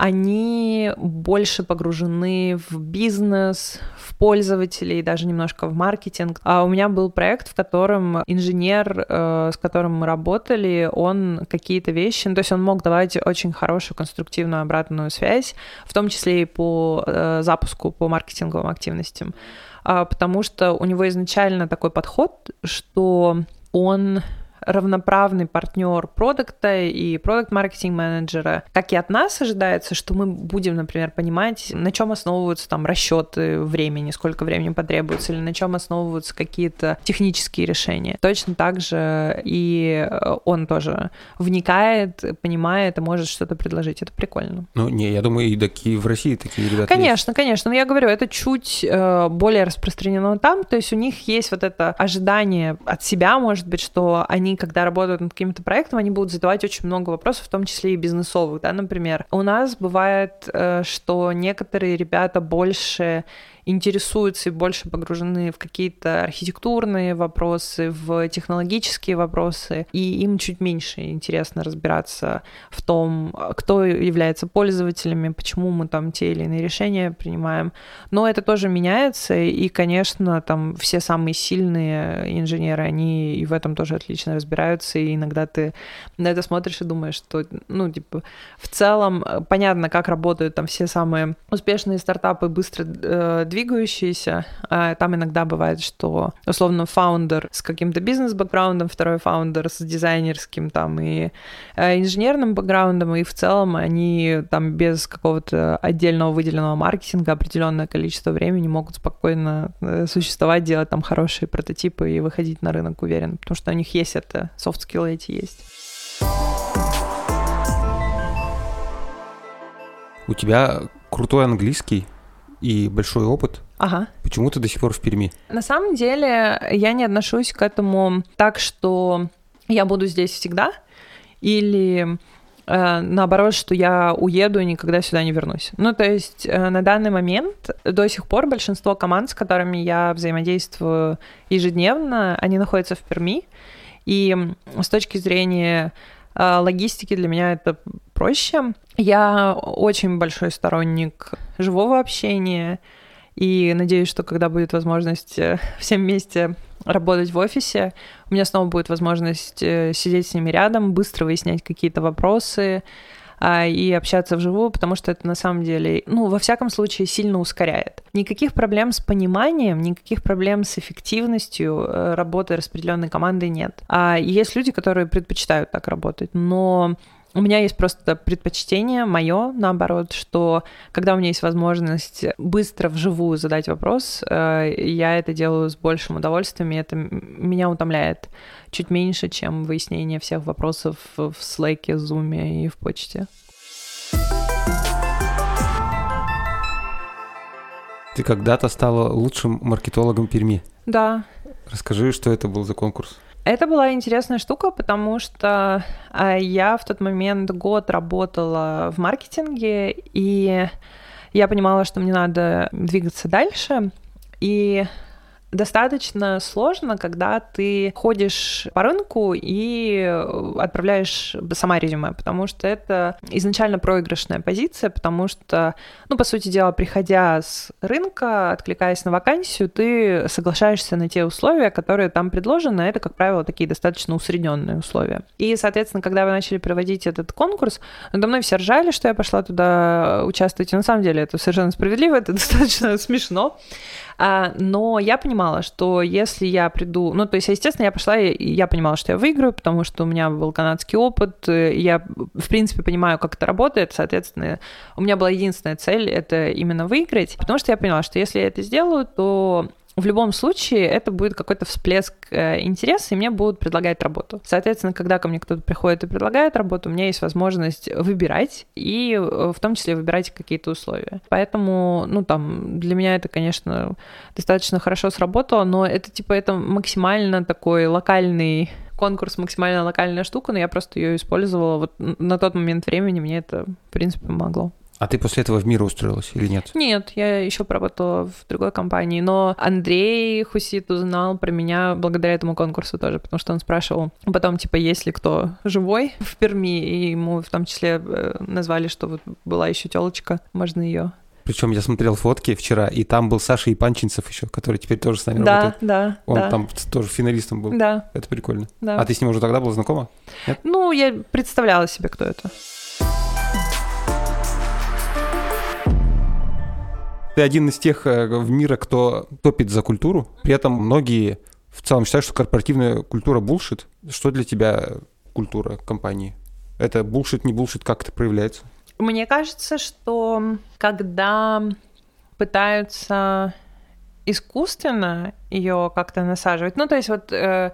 они больше погружены в бизнес, в пользователей, даже немножко в маркетинг. А у меня был проект, в котором инженер, э, с которым мы работали, он какие-то вещи, ну, то есть он мог давать очень хорошую конструктивную обратную связь, в том числе и по э, запуску, по маркетинговым активностям, а, потому что у него изначально такой подход, что он равноправный партнер продукта и продукт-маркетинг менеджера, как и от нас ожидается, что мы будем, например, понимать, на чем основываются там расчеты времени, сколько времени потребуется, или на чем основываются какие-то технические решения. Точно так же и он тоже вникает, понимает и может что-то предложить. Это прикольно. Ну, не, я думаю, и такие в России такие ребята Конечно, есть. конечно. Но я говорю, это чуть э, более распространено там. То есть у них есть вот это ожидание от себя, может быть, что они когда работают над каким-то проектом, они будут задавать очень много вопросов, в том числе и бизнесовых, да, например. У нас бывает, э, что некоторые ребята больше интересуются и больше погружены в какие-то архитектурные вопросы, в технологические вопросы, и им чуть меньше интересно разбираться в том, кто является пользователями, почему мы там те или иные решения принимаем. Но это тоже меняется, и, конечно, там все самые сильные инженеры, они и в этом тоже отлично разбираются, и иногда ты на это смотришь и думаешь, что, ну, типа, в целом э, понятно, как работают там все самые успешные стартапы, быстро э, двигающиеся. А там иногда бывает, что условно фаундер с каким-то бизнес-бэкграундом, второй фаундер с дизайнерским там и э, инженерным бэкграундом, и в целом они там без какого-то отдельного выделенного маркетинга определенное количество времени могут спокойно э, существовать, делать там хорошие прототипы и выходить на рынок уверенно, потому что у них есть это, софт-скиллы эти есть. У тебя крутой английский, и большой опыт. Ага. Почему ты до сих пор в Перми? На самом деле я не отношусь к этому так, что я буду здесь всегда, или э, наоборот, что я уеду и никогда сюда не вернусь. Ну, то есть э, на данный момент до сих пор большинство команд, с которыми я взаимодействую ежедневно, они находятся в Перми, и с точки зрения э, логистики для меня это проще. Я очень большой сторонник живого общения, и надеюсь, что когда будет возможность э, всем вместе работать в офисе, у меня снова будет возможность э, сидеть с ними рядом, быстро выяснять какие-то вопросы а, и общаться вживую, потому что это на самом деле, ну, во всяком случае, сильно ускоряет. Никаких проблем с пониманием, никаких проблем с эффективностью э, работы распределенной команды нет. А есть люди, которые предпочитают так работать, но у меня есть просто предпочтение мое, наоборот, что когда у меня есть возможность быстро вживую задать вопрос, э, я это делаю с большим удовольствием, и это меня утомляет чуть меньше, чем выяснение всех вопросов в Slack, Zoom и в почте. Ты когда-то стала лучшим маркетологом Перми. Да. Расскажи, что это был за конкурс. Это была интересная штука, потому что а, я в тот момент год работала в маркетинге, и я понимала, что мне надо двигаться дальше. И достаточно сложно, когда ты ходишь по рынку и отправляешь сама резюме, потому что это изначально проигрышная позиция, потому что, ну, по сути дела, приходя с рынка, откликаясь на вакансию, ты соглашаешься на те условия, которые там предложены, это, как правило, такие достаточно усредненные условия. И, соответственно, когда вы начали проводить этот конкурс, надо мной все ржали, что я пошла туда участвовать, и на самом деле это совершенно справедливо, это достаточно смешно, а, но я понимала, что если я приду... Ну, то есть, естественно, я пошла, и я понимала, что я выиграю, потому что у меня был канадский опыт, и я, в принципе, понимаю, как это работает, соответственно, у меня была единственная цель — это именно выиграть, потому что я поняла, что если я это сделаю, то в любом случае это будет какой-то всплеск э, интереса, и мне будут предлагать работу. Соответственно, когда ко мне кто-то приходит и предлагает работу, у меня есть возможность выбирать, и э, в том числе выбирать какие-то условия. Поэтому, ну, там, для меня это, конечно, достаточно хорошо сработало, но это, типа, это максимально такой локальный конкурс максимально локальная штука, но я просто ее использовала. Вот на тот момент времени мне это, в принципе, помогло. А ты после этого в мир устроилась или нет? Нет, я еще поработала в другой компании, но Андрей Хусит узнал про меня благодаря этому конкурсу тоже, потому что он спрашивал потом, типа, есть ли кто живой в Перми, и ему в том числе э, назвали, что вот была еще телочка, можно ее причем я смотрел фотки вчера, и там был Саша Ипанчинцев еще, который теперь тоже с нами да, работает. Да, Он да. там тоже финалистом был. Да. Это прикольно. Да. А ты с ним уже тогда была знакома? Нет? Ну, я представляла себе, кто это. Ты один из тех э, в мира, кто топит за культуру. При этом многие в целом считают, что корпоративная культура булшит. Что для тебя культура компании? Это булшит, не булшит, как это проявляется? Мне кажется, что когда пытаются искусственно ее как-то насаживать, ну то есть вот э,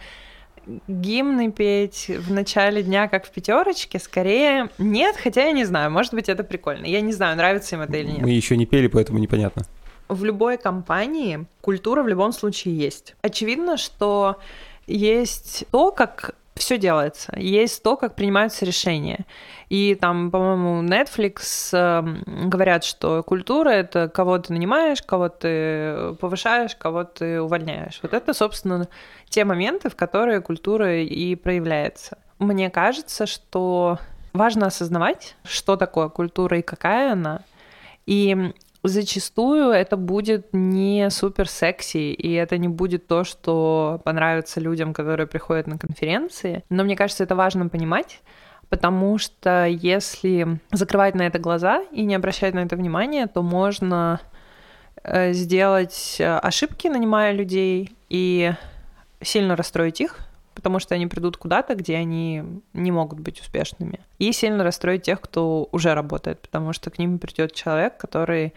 гимны петь в начале дня, как в пятерочке, скорее нет, хотя я не знаю, может быть это прикольно, я не знаю, нравится им это или нет. Мы еще не пели, поэтому непонятно. В любой компании культура в любом случае есть. Очевидно, что есть то, как все делается. Есть то, как принимаются решения. И там, по-моему, Netflix э, говорят, что культура — это кого ты нанимаешь, кого ты повышаешь, кого ты увольняешь. Вот это, собственно, те моменты, в которые культура и проявляется. Мне кажется, что важно осознавать, что такое культура и какая она. И зачастую это будет не супер секси, и это не будет то, что понравится людям, которые приходят на конференции. Но мне кажется, это важно понимать, потому что если закрывать на это глаза и не обращать на это внимание, то можно э, сделать э, ошибки, нанимая людей, и сильно расстроить их, потому что они придут куда-то, где они не могут быть успешными. И сильно расстроить тех, кто уже работает, потому что к ним придет человек, который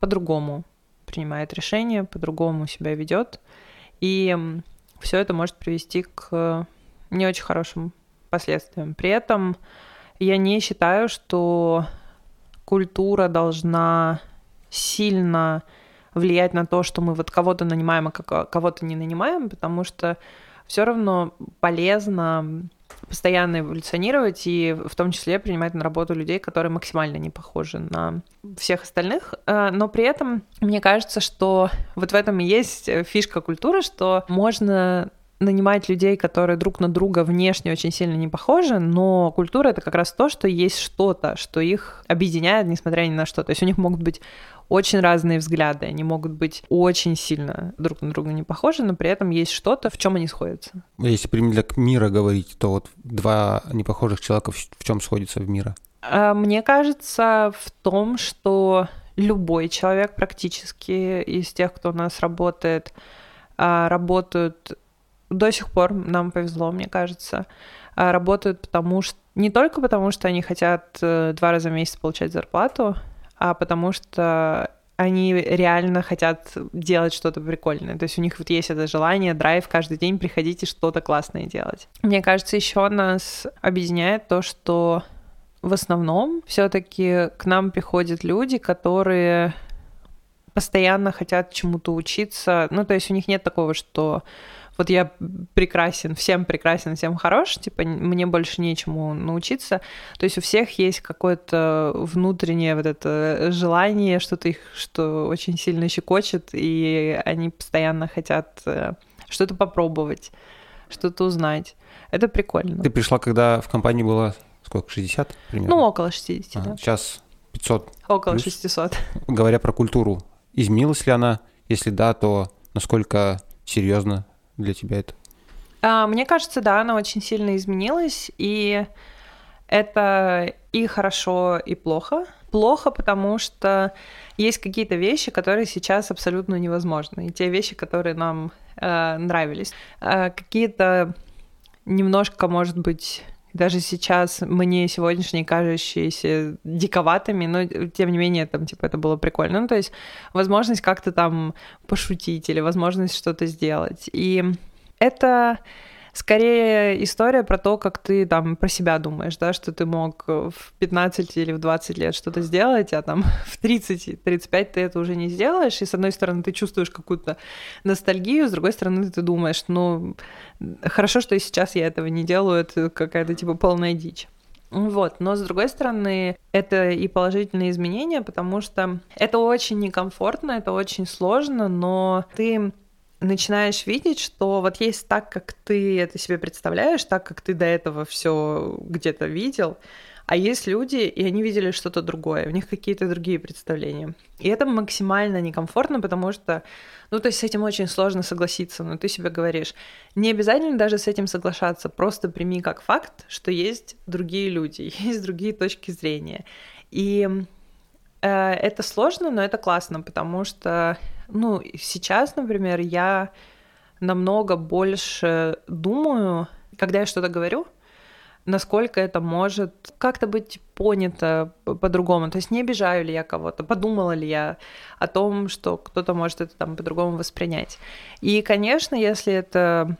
по-другому принимает решения, по-другому себя ведет. И все это может привести к не очень хорошим последствиям. При этом я не считаю, что культура должна сильно влиять на то, что мы вот кого-то нанимаем, а кого-то не нанимаем, потому что все равно полезно постоянно эволюционировать и в том числе принимать на работу людей, которые максимально не похожи на всех остальных. Э, но при этом мне кажется, что вот в этом и есть фишка культуры, что можно нанимать людей, которые друг на друга внешне очень сильно не похожи, но культура это как раз то, что есть что-то, что их объединяет, несмотря ни на что. То есть у них могут быть очень разные взгляды, они могут быть очень сильно друг на друга не похожи, но при этом есть что-то, в чем они сходятся. Если примерно для мира говорить, то вот два непохожих человека в чем сходятся в мира? А, мне кажется, в том, что любой человек практически из тех, кто у нас работает, а, работают до сих пор, нам повезло, мне кажется, а, работают потому что не только потому, что они хотят э, два раза в месяц получать зарплату, а потому что они реально хотят делать что-то прикольное. То есть у них вот есть это желание, драйв каждый день приходить и что-то классное делать. Мне кажется, еще нас объединяет то, что в основном все-таки к нам приходят люди, которые постоянно хотят чему-то учиться. Ну, то есть у них нет такого, что вот я прекрасен, всем прекрасен, всем хорош, типа мне больше нечему научиться. То есть у всех есть какое-то внутреннее вот это желание, что-то их, что очень сильно щекочет, и они постоянно хотят э, что-то попробовать, что-то узнать. Это прикольно. Ты пришла, когда в компании было сколько, 60 примерно? Ну, около 60, а, да. Сейчас 500. Около плюс. 600. Говоря про культуру, изменилась ли она? Если да, то насколько серьезно для тебя это? А, мне кажется, да, она очень сильно изменилась, и это и хорошо, и плохо. Плохо, потому что есть какие-то вещи, которые сейчас абсолютно невозможны, и те вещи, которые нам э, нравились. Э, какие-то немножко, может быть, даже сейчас мне сегодняшние кажущиеся диковатыми, но тем не менее там типа это было прикольно. Ну, то есть возможность как-то там пошутить или возможность что-то сделать. И это скорее история про то, как ты там про себя думаешь, да, что ты мог в 15 или в 20 лет что-то сделать, а там в 30-35 ты это уже не сделаешь, и с одной стороны ты чувствуешь какую-то ностальгию, с другой стороны ты думаешь, ну, хорошо, что и сейчас я этого не делаю, это какая-то типа полная дичь. Вот, но с другой стороны, это и положительные изменения, потому что это очень некомфортно, это очень сложно, но ты начинаешь видеть, что вот есть так, как ты это себе представляешь, так, как ты до этого все где-то видел, а есть люди, и они видели что-то другое, у них какие-то другие представления. И это максимально некомфортно, потому что, ну, то есть с этим очень сложно согласиться, но ты себе говоришь, не обязательно даже с этим соглашаться, просто прими как факт, что есть другие люди, есть другие точки зрения. И э, это сложно, но это классно, потому что ну, сейчас, например, я намного больше думаю, когда я что-то говорю, насколько это может как-то быть понято по-другому. То есть не обижаю ли я кого-то, подумала ли я о том, что кто-то может это там по-другому воспринять. И, конечно, если это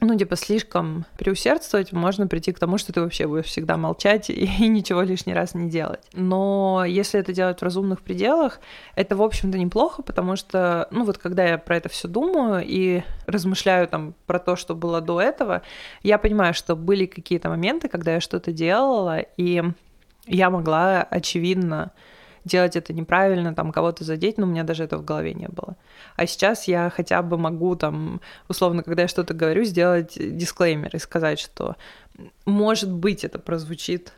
ну, типа, слишком преусердствовать, можно прийти к тому, что ты вообще будешь всегда молчать и, ничего лишний раз не делать. Но если это делать в разумных пределах, это, в общем-то, неплохо, потому что, ну, вот когда я про это все думаю и размышляю там про то, что было до этого, я понимаю, что были какие-то моменты, когда я что-то делала, и я могла, очевидно, делать это неправильно, там кого-то задеть, но у меня даже этого в голове не было. А сейчас я хотя бы могу там, условно, когда я что-то говорю, сделать дисклеймер и сказать, что может быть это прозвучит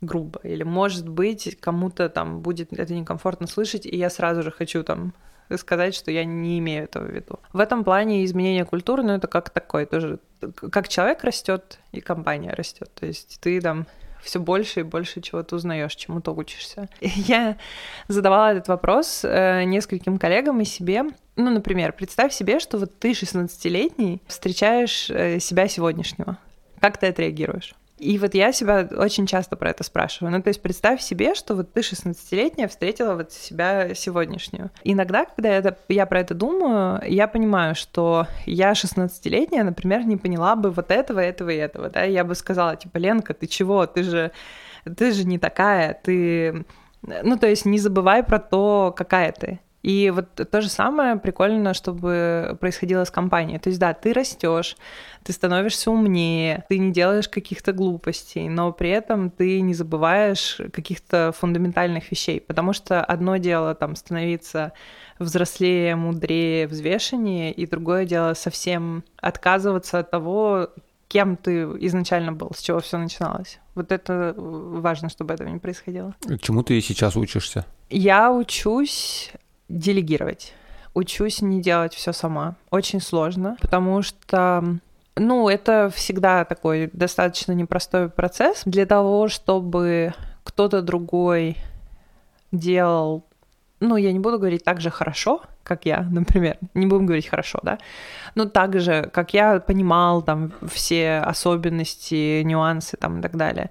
грубо, или может быть кому-то там будет это некомфортно слышать, и я сразу же хочу там сказать, что я не имею этого в виду. В этом плане изменение культуры, ну это как такое тоже, как человек растет и компания растет. То есть ты там все больше и больше чего-то узнаешь, чему-то учишься. Я задавала этот вопрос э, нескольким коллегам и себе. Ну, например, представь себе, что вот ты 16-летний, встречаешь э, себя сегодняшнего. Как ты отреагируешь? И вот я себя очень часто про это спрашиваю. Ну, то есть представь себе, что вот ты 16-летняя встретила вот себя сегодняшнюю. Иногда, когда это, я про это думаю, я понимаю, что я 16-летняя, например, не поняла бы вот этого, этого и этого, да, я бы сказала, типа, Ленка, ты чего, ты же, ты же не такая, ты... Ну, то есть не забывай про то, какая ты. И вот то же самое прикольно, чтобы происходило с компанией. То есть, да, ты растешь, ты становишься умнее, ты не делаешь каких-то глупостей, но при этом ты не забываешь каких-то фундаментальных вещей, потому что одно дело там становиться взрослее, мудрее, взвешеннее, и другое дело совсем отказываться от того, кем ты изначально был, с чего все начиналось. Вот это важно, чтобы этого не происходило. Чему ты сейчас учишься? Я учусь делегировать. Учусь не делать все сама. Очень сложно, потому что ну, это всегда такой достаточно непростой процесс. Для того, чтобы кто-то другой делал, ну, я не буду говорить так же хорошо, как я, например, не будем говорить хорошо, да, но так же, как я понимал там все особенности, нюансы там и так далее,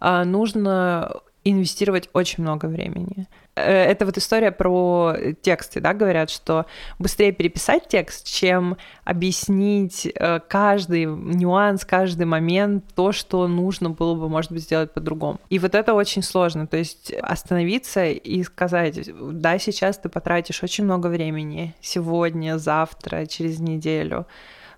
а, нужно инвестировать очень много времени. Э, это вот история про тексты, да, говорят, что быстрее переписать текст, чем объяснить э, каждый нюанс, каждый момент, то, что нужно было бы, может быть, сделать по-другому. И вот это очень сложно, то есть остановиться и сказать, да, сейчас ты потратишь очень много времени, сегодня, завтра, через неделю,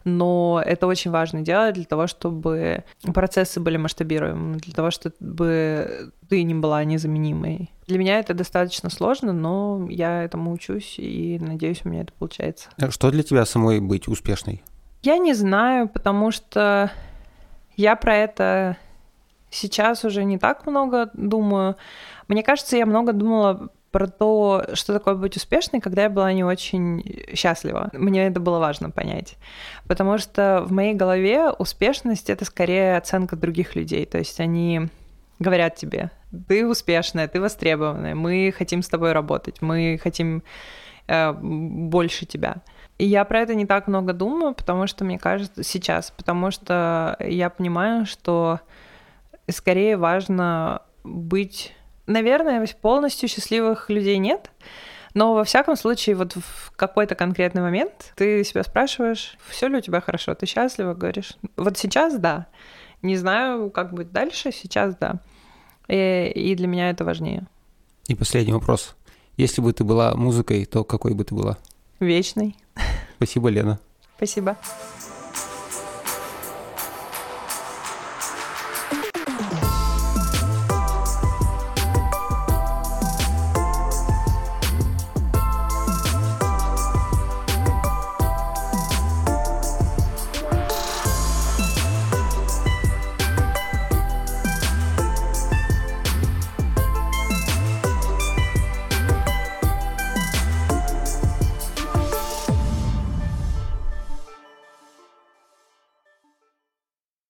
но это очень важно делать для того, чтобы процессы были масштабируемыми, для того, чтобы ты не была незаменимой. Для меня это достаточно сложно, но я этому учусь и надеюсь, у меня это получается. А что для тебя самой быть успешной? Я не знаю, потому что я про это сейчас уже не так много думаю. Мне кажется, я много думала про то, что такое быть успешной, когда я была не очень счастлива. Мне это было важно понять. Потому что в моей голове успешность — это скорее оценка других людей. То есть они говорят тебе, ты успешная, ты востребованная, мы хотим с тобой работать, мы хотим э, больше тебя. И я про это не так много думаю, потому что мне кажется сейчас, потому что я понимаю, что скорее важно быть... Наверное, полностью счастливых людей нет, но во всяком случае, вот в какой-то конкретный момент ты себя спрашиваешь, все ли у тебя хорошо, ты счастлива, говоришь. Вот сейчас да. Не знаю, как будет дальше, сейчас да. И, и для меня это важнее. И последний вопрос. Если бы ты была музыкой, то какой бы ты была? Вечной. Спасибо, Лена. Спасибо.